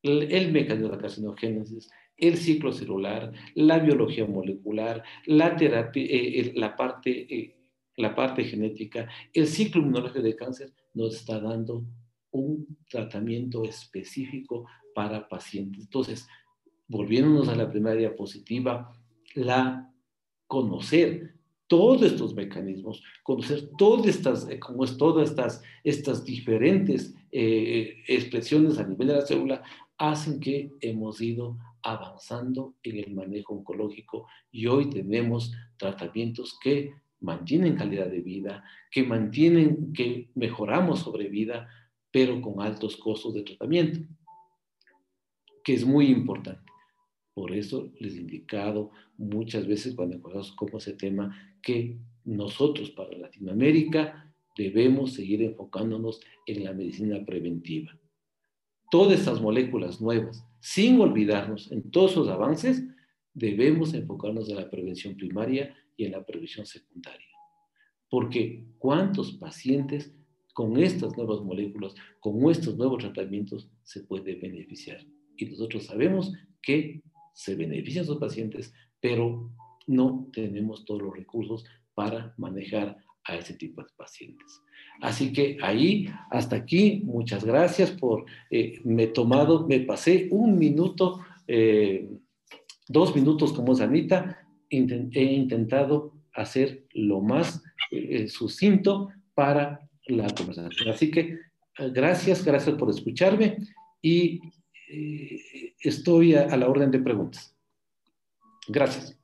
el, mecanismo de la carcinogénesis, el ciclo celular, la biología molecular, la terapia, eh, la, parte, eh, la parte genética, el ciclo inmunológico de cáncer, nos está dando un tratamiento específico para pacientes. Entonces, volviéndonos a la primera diapositiva, la conocer todos estos mecanismos, conocer todas estas, eh, como es, todas estas, estas diferentes eh, expresiones a nivel de la célula, hacen que hemos ido avanzando en el manejo oncológico y hoy tenemos tratamientos que mantienen calidad de vida, que mantienen, que mejoramos sobre vida, pero con altos costos de tratamiento, que es muy importante. Por eso les he indicado muchas veces cuando encontramos como ese tema que nosotros para Latinoamérica debemos seguir enfocándonos en la medicina preventiva. Todas estas moléculas nuevas, sin olvidarnos en todos esos avances, debemos enfocarnos en la prevención primaria y en la prevención secundaria. Porque ¿cuántos pacientes con estas nuevas moléculas, con estos nuevos tratamientos, se puede beneficiar? Y nosotros sabemos que se benefician sus pacientes, pero no tenemos todos los recursos para manejar a ese tipo de pacientes. Así que ahí, hasta aquí, muchas gracias por, eh, me he tomado, me pasé un minuto, eh, dos minutos como He intentado hacer lo más eh, sucinto para la conversación. Así que gracias, gracias por escucharme y eh, estoy a, la orden de preguntas. Gracias.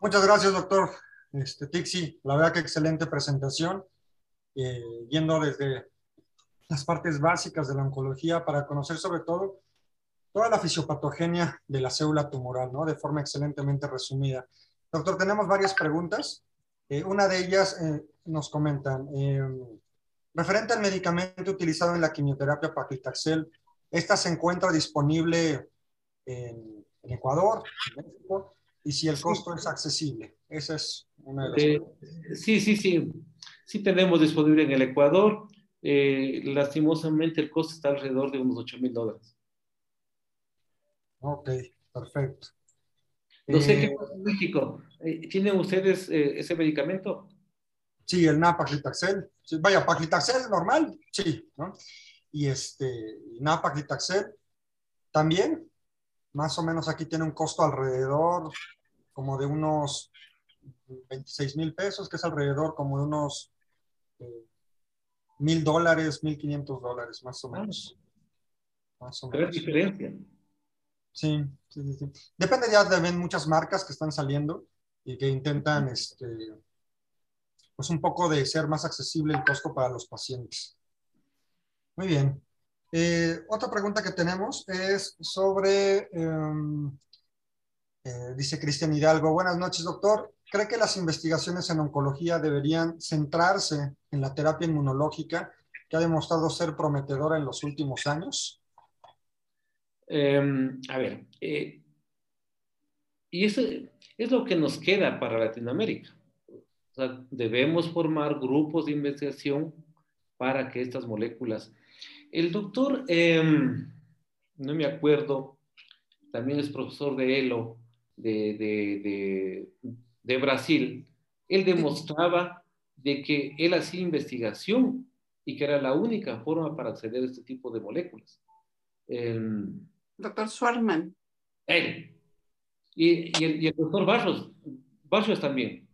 Muchas gracias, doctor este, Tixi. La verdad que excelente presentación, eh, yendo desde las partes básicas de la oncología para conocer sobre todo toda la fisiopatogenia de la célula tumoral, ¿no? De forma excelentemente resumida. Doctor, tenemos varias preguntas. Eh, una de ellas nos comentan, referente al medicamento utilizado en la quimioterapia paclitaxel, esta se encuentra disponible en, Ecuador, en México, y si el costo es accesible. Esa es una de las eh, Sí, sí, sí. Sí tenemos disponible en el Ecuador. Eh, lastimosamente el costo está alrededor de unos 8 mil dólares. Ok, perfecto. No sé qué eh, pasa en México. ¿Tienen ustedes ese medicamento? Sí, el napaclitaxel. vaya, paclitaxel normal, sí, ¿no? y este, Napa-Clitaxel también, más o menos aquí tiene un costo alrededor como de unos 26 mil pesos, que es alrededor como de unos eh, mil dólares, mil quinientos dólares, más o menos. Más o menos. diferencia? Sí, sí, sí, Depende ya de muchas marcas que están saliendo y que intentan, este, pues un poco de ser más accesible el costo para los pacientes. Muy bien. Eh, otra pregunta que tenemos es sobre, em, eh, dice Cristian Hidalgo, buenas noches doctor. ¿Cree que las investigaciones en oncología deberían centrarse en la terapia inmunológica que ha demostrado ser prometedora en los últimos años? Em, a ver, eh, y eso es lo que nos queda para Latinoamérica. debemos formar grupos de investigación para que estas moléculas el doctor, em, no me acuerdo, también es profesor de ELO de, Brasil, él demostraba de que él hacía investigación y que era la única forma para acceder a este tipo de moléculas. Em, doctor Schwarman. Él. Y, el, doctor Barros, Barros también.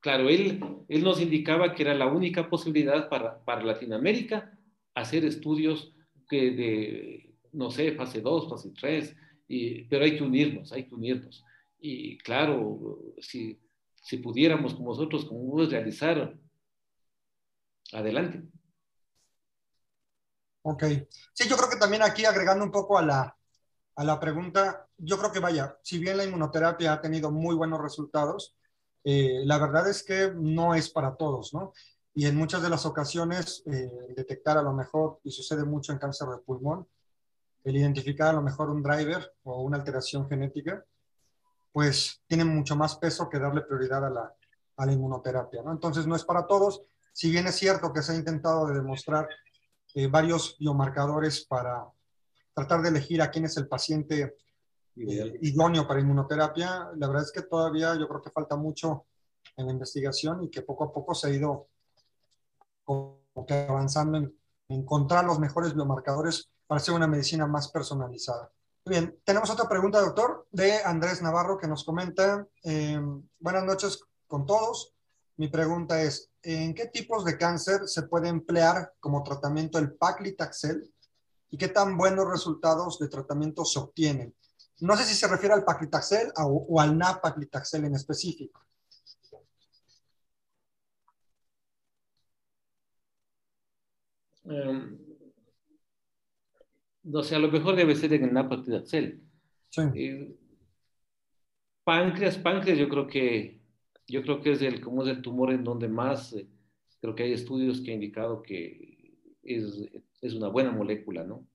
Claro, él, él nos indicaba que era la única posibilidad para, para Latinoamérica hacer estudios que de, no sé, fase 2, fase 3, y, pero hay que unirnos, hay que unirnos. Y claro, si, si pudiéramos como nosotros, como realizar, adelante. Ok. Sí, yo creo que también aquí agregando un poco a la, a la pregunta, yo creo que vaya, si bien la inmunoterapia ha tenido muy buenos resultados, eh, la verdad es que no es para todos, ¿no? y en muchas de las ocasiones eh, detectar a lo mejor, y sucede mucho en cáncer de pulmón, el identificar a lo mejor un driver o una alteración genética, pues tiene mucho más peso que darle prioridad a la, a la inmunoterapia. ¿no? Entonces no es para todos, si bien es cierto que se ha intentado de demostrar eh, varios biomarcadores para tratar de elegir a quién es el paciente eh, idóneo para inmunoterapia, la verdad es que todavía yo creo que falta mucho en la investigación y que poco a poco se ha ido avanzando en encontrar los mejores biomarcadores para hacer una medicina más personalizada. Bien, tenemos otra pregunta, doctor, de Andrés Navarro, que nos comenta, eh, buenas noches con todos. Mi pregunta es, ¿en qué tipos de cáncer se puede emplear como tratamiento el paclitaxel y qué tan buenos resultados de tratamiento se obtienen? No sé si se refiere al paclitaxel o, o al napaclitaxel en específico. Um, no sé, a lo mejor debe ser en el napaclitaxel. Sí. Eh, páncreas, páncreas, yo creo que yo creo que es el, como es el tumor en donde más, eh, creo que hay estudios que han indicado que es, es una buena molécula, ¿no?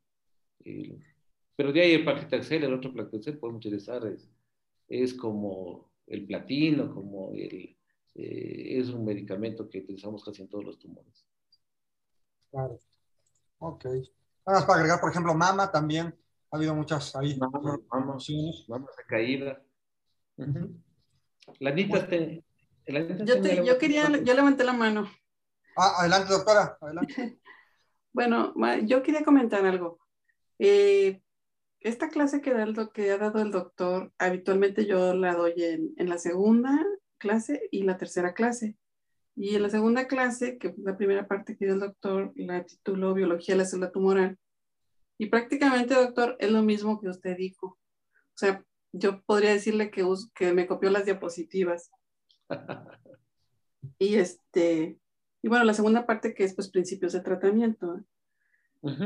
Eh, pero de ahí el paclitaxel, el otro paclitaxel, podemos utilizar, es, es como el platino, como el, eh, es un medicamento que utilizamos casi en todos los tumores. Claro. Ok. Vamos para agregar, por ejemplo, mama también. Ha habido muchas ahí. Mama, mama, mama caída. La Anita, te, yo, yo quería, yo levanté la mano. Ah, adelante, doctora, adelante. bueno, yo quería comentar algo. Eh, esta clase que, que, ha dado el doctor, habitualmente yo la doy en, en, la segunda clase y la tercera clase. Y en la segunda clase, que la primera parte que dio el doctor, la tituló Biología de la célula tumoral. Y prácticamente, doctor, es lo mismo que usted dijo. O sea, yo podría decirle que, que me copió las diapositivas. y este, y bueno, la segunda parte que es pues principios de tratamiento.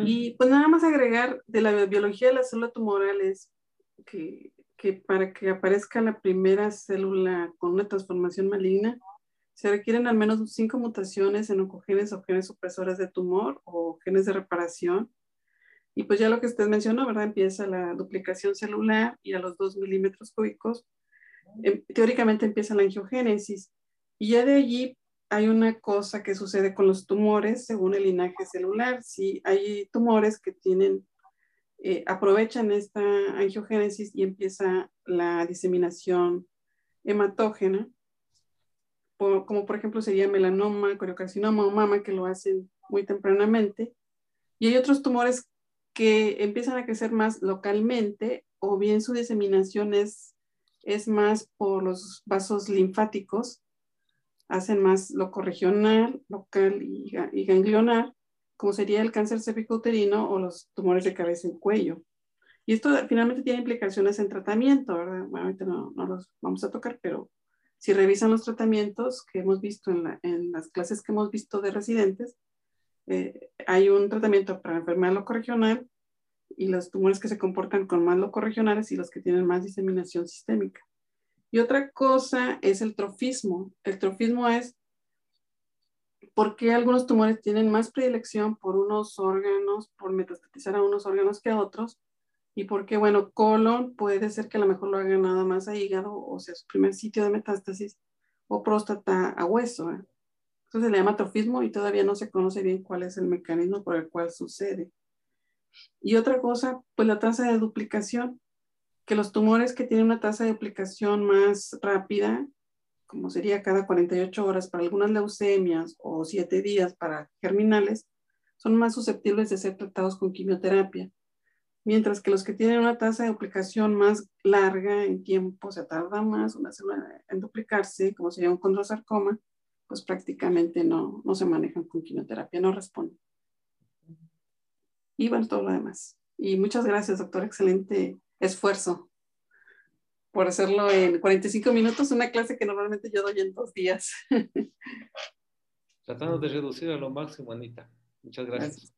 Y pues nada más agregar de la biología de la célula tumoral es que, que para que aparezca la primera célula con una transformación maligna, se requieren al menos cinco mutaciones en oncogenes o genes supresores de tumor o genes de reparación y pues ya lo que usted mencionó, ¿verdad? Empieza la duplicación celular y a los 2 milímetros cúbicos, em, teóricamente empieza la angiogénesis. Y ya de allí hay una cosa que sucede con los tumores según el linaje celular. Si hay tumores que tienen, eh, aprovechan esta angiogénesis y empieza la diseminación hematógena, como por ejemplo sería melanoma, coriocarcinoma o mama, que lo hacen muy tempranamente. Y hay otros tumores que empiezan a crecer más localmente o bien su diseminación es, es más por los vasos linfáticos, hacen más locorregional, local y, y ganglionar, como sería el cáncer cervicouterino o los tumores de cabeza y cuello. Y esto finalmente tiene implicaciones en tratamiento, ¿verdad? Bueno, ahorita no, no, los vamos a tocar, pero si revisan los tratamientos que hemos visto en, la, en las clases que hemos visto de residentes, eh, hay un tratamiento para enfermedad locorregional y los tumores que se comportan con más locorregionales y los que tienen más diseminación sistémica. Y otra cosa es el trofismo. El trofismo es por qué algunos tumores tienen más predilección por unos órganos, por metastatizar a unos órganos que a otros, y por qué, bueno, colon puede ser que a lo mejor lo haga nada más a hígado, o sea, su primer sitio de metástasis, o próstata a hueso. ¿eh? Entonces se le llama trofismo y todavía no se conoce bien cuál es el mecanismo por el cual sucede. Y otra cosa, pues la tasa de duplicación, que los tumores que tienen una tasa de duplicación más rápida, como sería cada 48 horas para algunas leucemias o 7 días para germinales, son más susceptibles de ser tratados con quimioterapia. Mientras que los que tienen una tasa de duplicación más larga en tiempo, se tarda más una célula en duplicarse, como sería un condrosarcoma, pues prácticamente no, no se manejan con quimioterapia, no responden. Y bueno, todo lo demás. Y muchas gracias, doctor. Excelente esfuerzo por hacerlo en 45 minutos, una clase que normalmente yo doy en dos días. Tratando de reducir a lo máximo, Anita. Muchas gracias.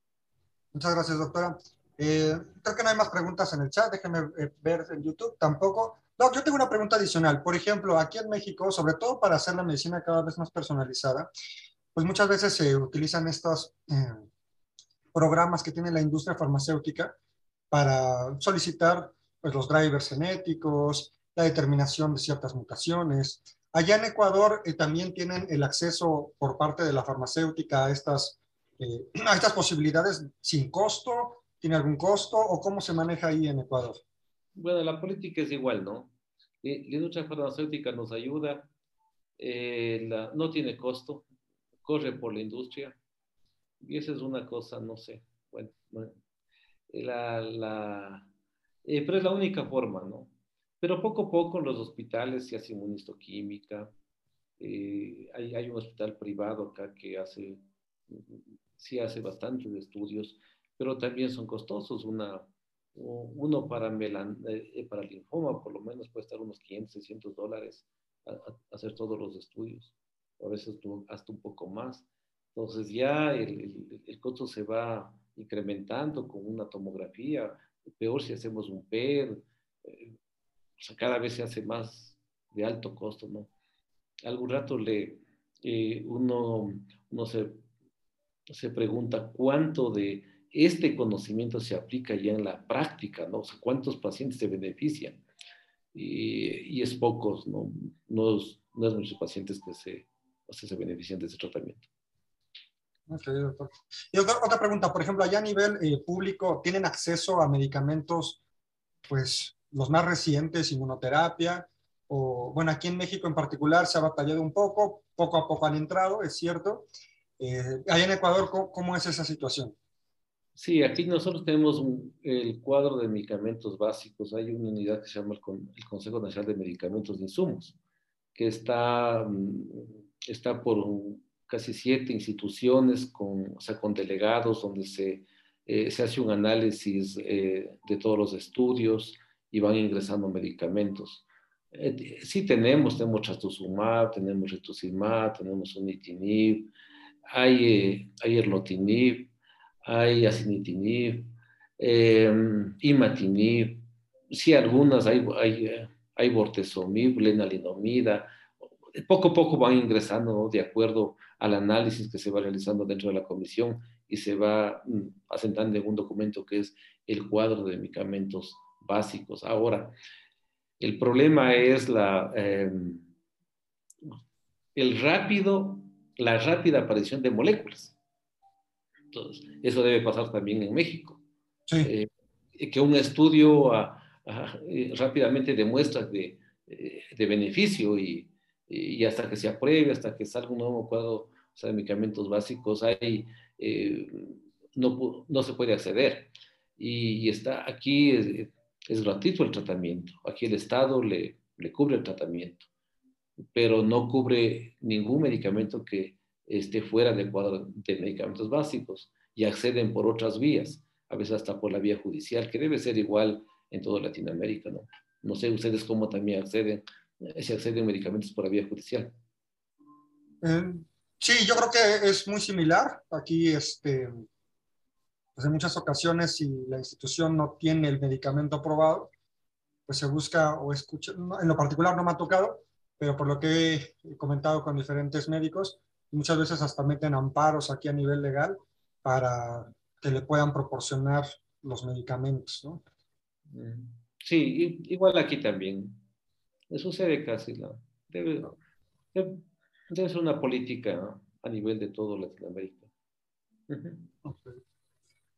Muchas gracias, doctora. Eh, creo que no hay más preguntas en el chat. Déjenme eh, ver en YouTube. Tampoco. Yo tengo una pregunta adicional. Por ejemplo, aquí en México, sobre todo para hacer la medicina cada vez más personalizada, pues muchas veces se utilizan estos eh, programas que tiene la industria farmacéutica para solicitar pues, los drivers genéticos, la determinación de ciertas mutaciones. Allá en Ecuador eh, también tienen el acceso por parte de la farmacéutica a estas, eh, a estas posibilidades sin costo. ¿Tiene algún costo o cómo se maneja ahí en Ecuador? Bueno, la política es igual, ¿no? La industria farmacéutica nos ayuda, eh, no tiene costo, corre por la industria. Y esa es una cosa, no sé, bueno, la, la, pero es la única forma, ¿no? Pero poco a poco en los hospitales se hace inmunistoquímica. Eh, hay, hay, un hospital privado acá que hace, sí hace bastantes estudios, pero también son costosos. Una, uno para, melan, eh, para linfoma, por lo menos puede estar unos 500, 600 dólares a, hacer todos los estudios. A veces hasta un poco más. Entonces ya el, el, costo se va incrementando con una tomografía, peor si hacemos un PER, eh, cada vez se hace más de alto costo, ¿no? Algún rato le, eh, uno, uno se, se, pregunta cuánto de este conocimiento se aplica ya en la práctica, ¿no? O sea, cuántos pacientes se benefician. Y, y es pocos, ¿no? No es, no es muchos pacientes que se, o sea, se benefician de ese tratamiento. Okay, doctor. Y otra, otra, pregunta, por ejemplo, allá a nivel eh, público, ¿tienen acceso a medicamentos, pues, los más recientes, inmunoterapia, o bueno, aquí en México en particular se ha batallado un poco, poco a poco han entrado, es cierto. Eh, allá en Ecuador, ¿cómo, es esa situación? Sí, aquí nosotros tenemos el cuadro de medicamentos básicos. Hay una unidad que se llama el, Consejo Nacional de Medicamentos de Insumos, que está, mm, está por casi siete instituciones, con, o sea, con delegados, donde se, eh, se hace un análisis eh, de todos los estudios, y van ingresando medicamentos. Eh, sí tenemos, tenemos trastuzumab, tenemos rituximab, tenemos unitinib, hay, eh, hay erlotinib, hay acinitinib, eh, imatinib, sí algunas, hay, hay, hay bortezomib, lenalinomida, poco a poco van ingresando de acuerdo al análisis que se va realizando dentro de la comisión y se va mm, asentando en un documento que es el cuadro de medicamentos básicos. Ahora, el problema es la, em, el rápido, la rápida aparición de moléculas. Entonces, eso debe pasar también en México. Eh, que un estudio eh, rápidamente demuestra de, eh, de beneficio y, y, hasta que se apruebe, hasta que salga un nuevo cuadro de medicamentos básicos, hay, no, no, se puede acceder. Y, y está aquí es gratuito el tratamiento. Aquí el Estado le, le cubre el tratamiento, pero no cubre ningún medicamento que esté fuera del cuadro de medicamentos básicos y acceden por otras vías, a veces hasta por la vía judicial, que debe ser igual en toda Latinoamérica, ¿no? No sé ustedes cómo también acceden, eh, si acceden medicamentos por la vía judicial. Eh, sí, yo creo que es muy similar. Aquí, este, pues en muchas ocasiones si la institución no tiene el medicamento aprobado, pues se busca o escucha, en lo particular no me ha tocado, pero por lo que he comentado con diferentes médicos, muchas veces hasta meten amparos aquí a nivel legal para que le puedan proporcionar los medicamentos, ¿no? Sí, igual aquí también. Sucede casi, ¿no? Debe, debe, ser una política a nivel de todo Latinoamérica.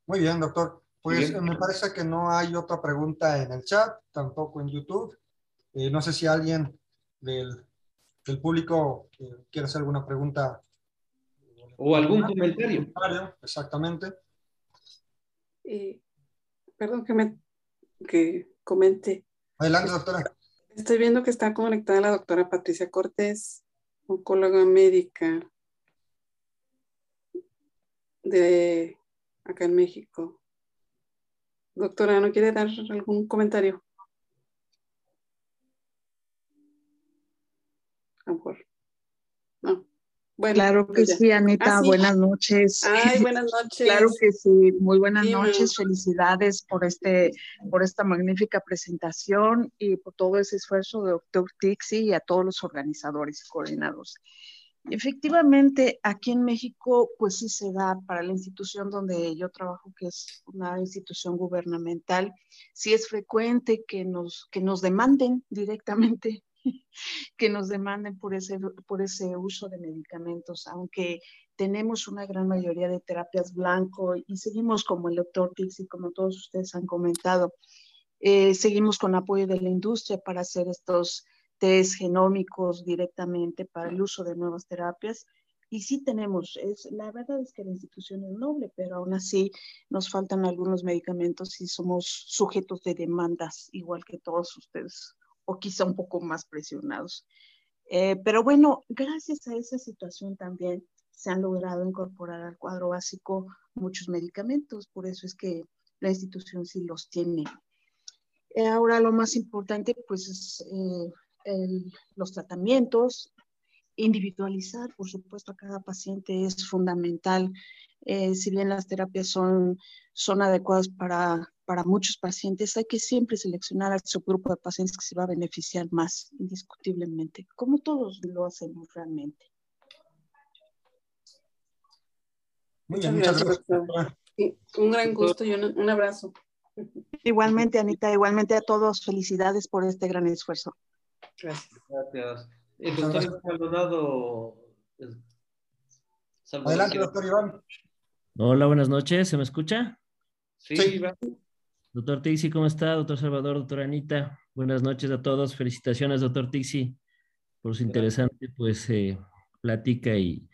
Muy bien, doctor. Pues me parece que no hay otra pregunta en el chat, tampoco en YouTube. Eh, no sé si alguien del, del público eh, quiere hacer alguna pregunta. O algún comentario. Exactamente. Eh, perdón que me que comente. Adelante, doctora. Estoy viendo que está conectada la doctora Patricia Cortés, oncóloga médica de acá en México. Doctora, ¿no quiere dar algún comentario? A lo mejor. No. Bueno, claro que sí, Anita. Ah, buenas noches. Ay, buenas noches. claro que sí. Muy buenas noches. Felicidades por este, por esta magnífica presentación y por todo ese esfuerzo de doctor Tixi y a todos los organizadores y coordinadores. Efectivamente, aquí en México, pues sí se da para la institución donde yo trabajo, que es una institución gubernamental, sí es frecuente que nos, que nos demanden directamente, que nos demanden por ese, por ese uso de medicamentos, aunque tenemos una gran mayoría de terapias blanco y seguimos como el doctor Tix y como todos ustedes han comentado, eh, seguimos con apoyo de la industria para hacer estos test genómicos directamente para el uso de nuevas terapias. Y sí tenemos, es, la verdad es que la institución es noble, pero aún así nos faltan algunos medicamentos y somos sujetos de demandas, igual que todos ustedes, o quizá un poco más presionados. Eh, pero bueno, gracias a esa situación también se han logrado incorporar al cuadro básico muchos medicamentos, por eso es que la institución sí los tiene. Eh, ahora lo más importante pues es eh, los tratamientos, individualizar, por supuesto, a cada paciente es fundamental. Eh, si bien las terapias son, son adecuadas para, para muchos pacientes, hay que siempre seleccionar al subgrupo de pacientes que se va a beneficiar más, indiscutiblemente, como todos lo hacemos realmente. muchas gracias. un gran gusto y un abrazo. Igualmente, Anita, igualmente a todos, felicidades por este gran esfuerzo. Gracias. Gracias. El doctor Maldonado. Adelante, doctor Iván. Hola, buenas noches. ¿Se me escucha? Sí, Iván. Doctor Tixi, ¿cómo está? Doctor Salvador, doctora Anita. Buenas noches a todos. Felicitaciones, doctor Tixi, por su interesante pues eh, plática y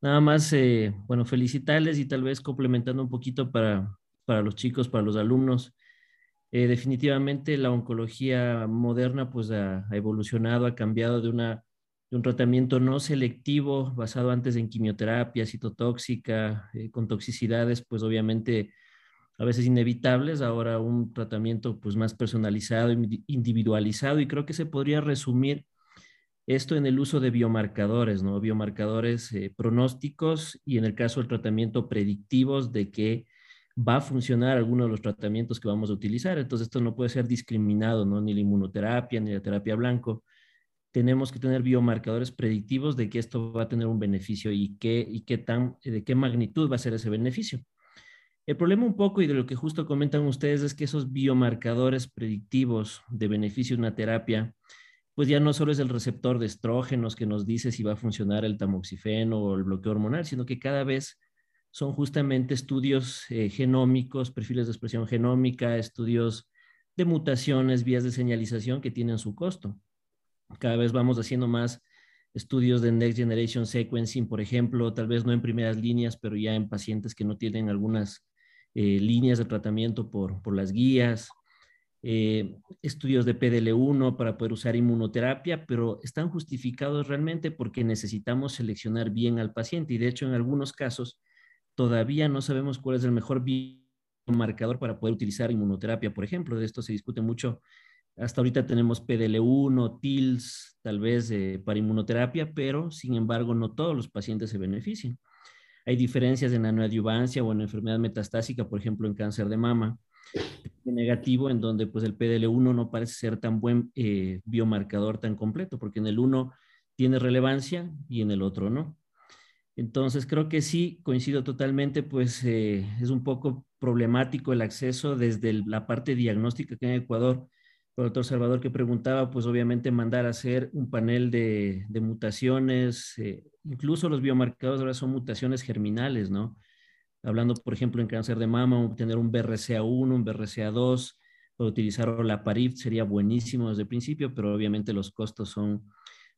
nada más, eh, bueno, felicitarles y tal vez complementando un poquito para, para los chicos, para los alumnos. Eh, definitivamente la oncología moderna pues ha, evolucionado, ha cambiado de, una, de un tratamiento no selectivo basado antes en quimioterapia citotóxica, eh, con toxicidades pues obviamente a veces inevitables, ahora un tratamiento pues más personalizado, individualizado y creo que se podría resumir esto en el uso de biomarcadores, ¿no? Biomarcadores eh, pronósticos y en el caso del tratamiento predictivos de que va a funcionar alguno de los tratamientos que vamos a utilizar. Entonces, esto no puede ser discriminado, ¿no? Ni la inmunoterapia, ni la terapia blanco. Tenemos que tener biomarcadores predictivos de que esto va a tener un beneficio y, qué, y qué tan, de qué magnitud va a ser ese beneficio. El problema un poco y de lo que justo comentan ustedes es que esos biomarcadores predictivos de beneficio de una terapia, pues ya no solo es el receptor de estrógenos que nos dice si va a funcionar el tamoxifeno o el bloqueo hormonal, sino que cada vez son justamente estudios eh, genómicos, perfiles de expresión genómica, estudios de mutaciones, vías de señalización que tienen su costo. Cada vez vamos haciendo más estudios de Next Generation Sequencing, por ejemplo, tal vez no en primeras líneas, pero ya en pacientes que no tienen algunas eh, líneas de tratamiento por, por las guías, eh, estudios de PDL1 para poder usar inmunoterapia, pero están justificados realmente porque necesitamos seleccionar bien al paciente y de hecho en algunos casos todavía no sabemos cuál es el mejor biomarcador para poder utilizar inmunoterapia, por ejemplo. De esto se discute mucho. Hasta ahorita tenemos PDL1, TILS, tal vez eh, para inmunoterapia, pero sin embargo no todos los pacientes se benefician. Hay diferencias en la neoadyuvancia o en enfermedad metastásica, por ejemplo, en cáncer de mama negativo, en donde pues el PDL1 no parece ser tan buen eh, biomarcador tan completo, porque en el uno tiene relevancia y en el otro no. Entonces, creo que sí, coincido totalmente, pues eh, es un poco problemático el acceso desde la parte diagnóstica que en Ecuador, el doctor Salvador que preguntaba, pues obviamente mandar a hacer un panel de, mutaciones, eh, incluso los biomarcadores ahora son mutaciones germinales, ¿no? Hablando, por ejemplo, en cáncer de mama, tener un BRCA1, un BRCA2, para utilizar la PARIF sería buenísimo desde el principio, pero obviamente los costos son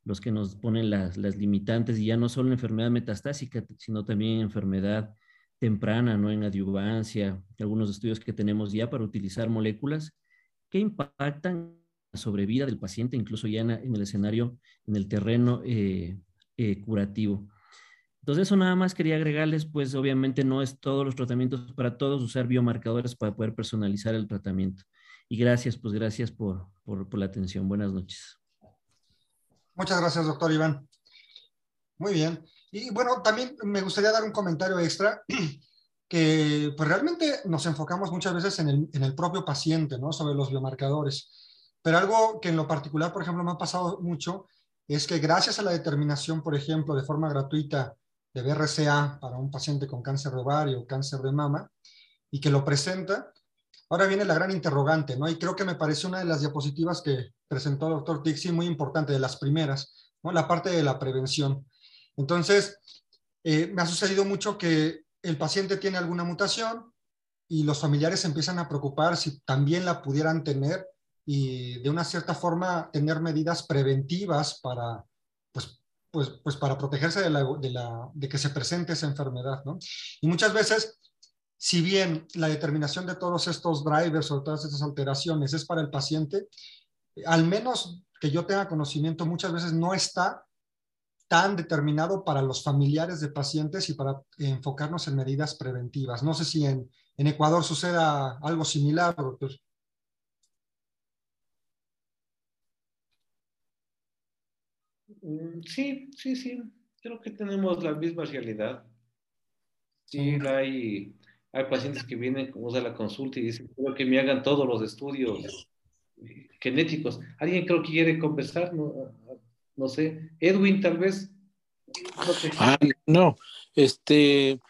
los que nos ponen las, limitantes y ya no solo en enfermedad metastásica, sino también en enfermedad temprana, ¿no? En adyuvancia, algunos estudios que tenemos ya para utilizar moléculas que impactan la sobrevida del paciente, incluso ya en, el escenario, en el terreno eh, eh, curativo. Entonces, eso nada más quería agregarles, pues obviamente no es todos los tratamientos para todos, usar biomarcadores para poder personalizar el tratamiento. Y gracias, pues gracias por, por la atención. Buenas noches. Muchas gracias, doctor Iván. Muy bien. Y bueno, también me gustaría dar un comentario extra que pues realmente nos enfocamos muchas veces en el, en el propio paciente, ¿no? Sobre los biomarcadores. Pero algo que en lo particular, por ejemplo, me ha pasado mucho es que gracias a la determinación, por ejemplo, de forma gratuita de BRCA para un paciente con cáncer de ovario o cáncer de mama, y que lo presenta, ahora viene la gran interrogante, ¿no? Y creo que me parece una de las diapositivas que presentó el doctor Tixi muy importante, de las primeras, ¿no? La parte de la prevención. Entonces, eh, me ha sucedido mucho que el paciente tiene alguna mutación y los familiares empiezan a preocupar si también la pudieran tener y de una cierta forma tener medidas preventivas para, pues, pues, pues para protegerse de, la, de, que se presente esa enfermedad, ¿no? Y muchas veces, si bien la determinación de todos estos drivers o todas estas alteraciones es para el paciente, al menos que yo tenga conocimiento, muchas veces no está tan determinado para los familiares de pacientes y para enfocarnos en medidas preventivas. No sé si en, en Ecuador suceda algo similar, doctor. Mm, sí, sí, sí. Creo que tenemos la misma realidad. Sí, hay, hay pacientes que vienen como a la consulta y dicen, quiero que me hagan todos los estudios genéticos. ¿Alguien creo que quiere conversar? No, no sé. Edwin, tal vez. No, ah, no, este,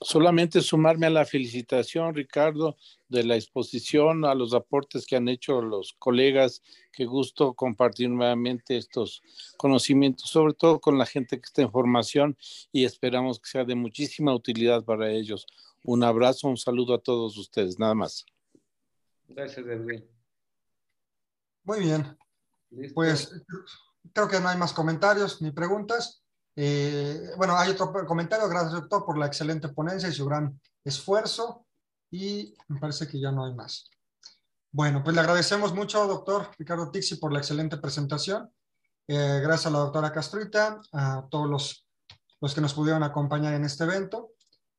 solamente sumarme a la felicitación, Ricardo, de la exposición, a los aportes que han hecho los colegas. Qué gusto compartir nuevamente estos conocimientos, sobre todo con la gente que está en formación y esperamos que sea de muchísima utilidad para ellos. Un abrazo, un saludo a todos ustedes, nada más. Gracias, Edwin. Muy bien. Pues creo que no hay más comentarios ni preguntas. Eh, bueno, hay otro comentario. Gracias, doctor, por la excelente ponencia y su gran esfuerzo. Y me parece que ya no hay más. Bueno, pues le agradecemos mucho, doctor Ricardo Tixi, por la excelente presentación. Eh, gracias a la doctora Castruita, a todos los, los que nos pudieron acompañar en este evento.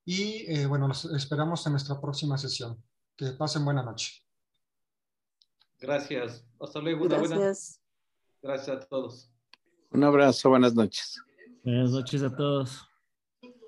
Y eh, bueno, los esperamos en nuestra próxima sesión. Que pasen buena noche. Gracias. Hasta luego. Gracias. Gracias a todos. Un abrazo. Buenas noches. Buenas noches a todos.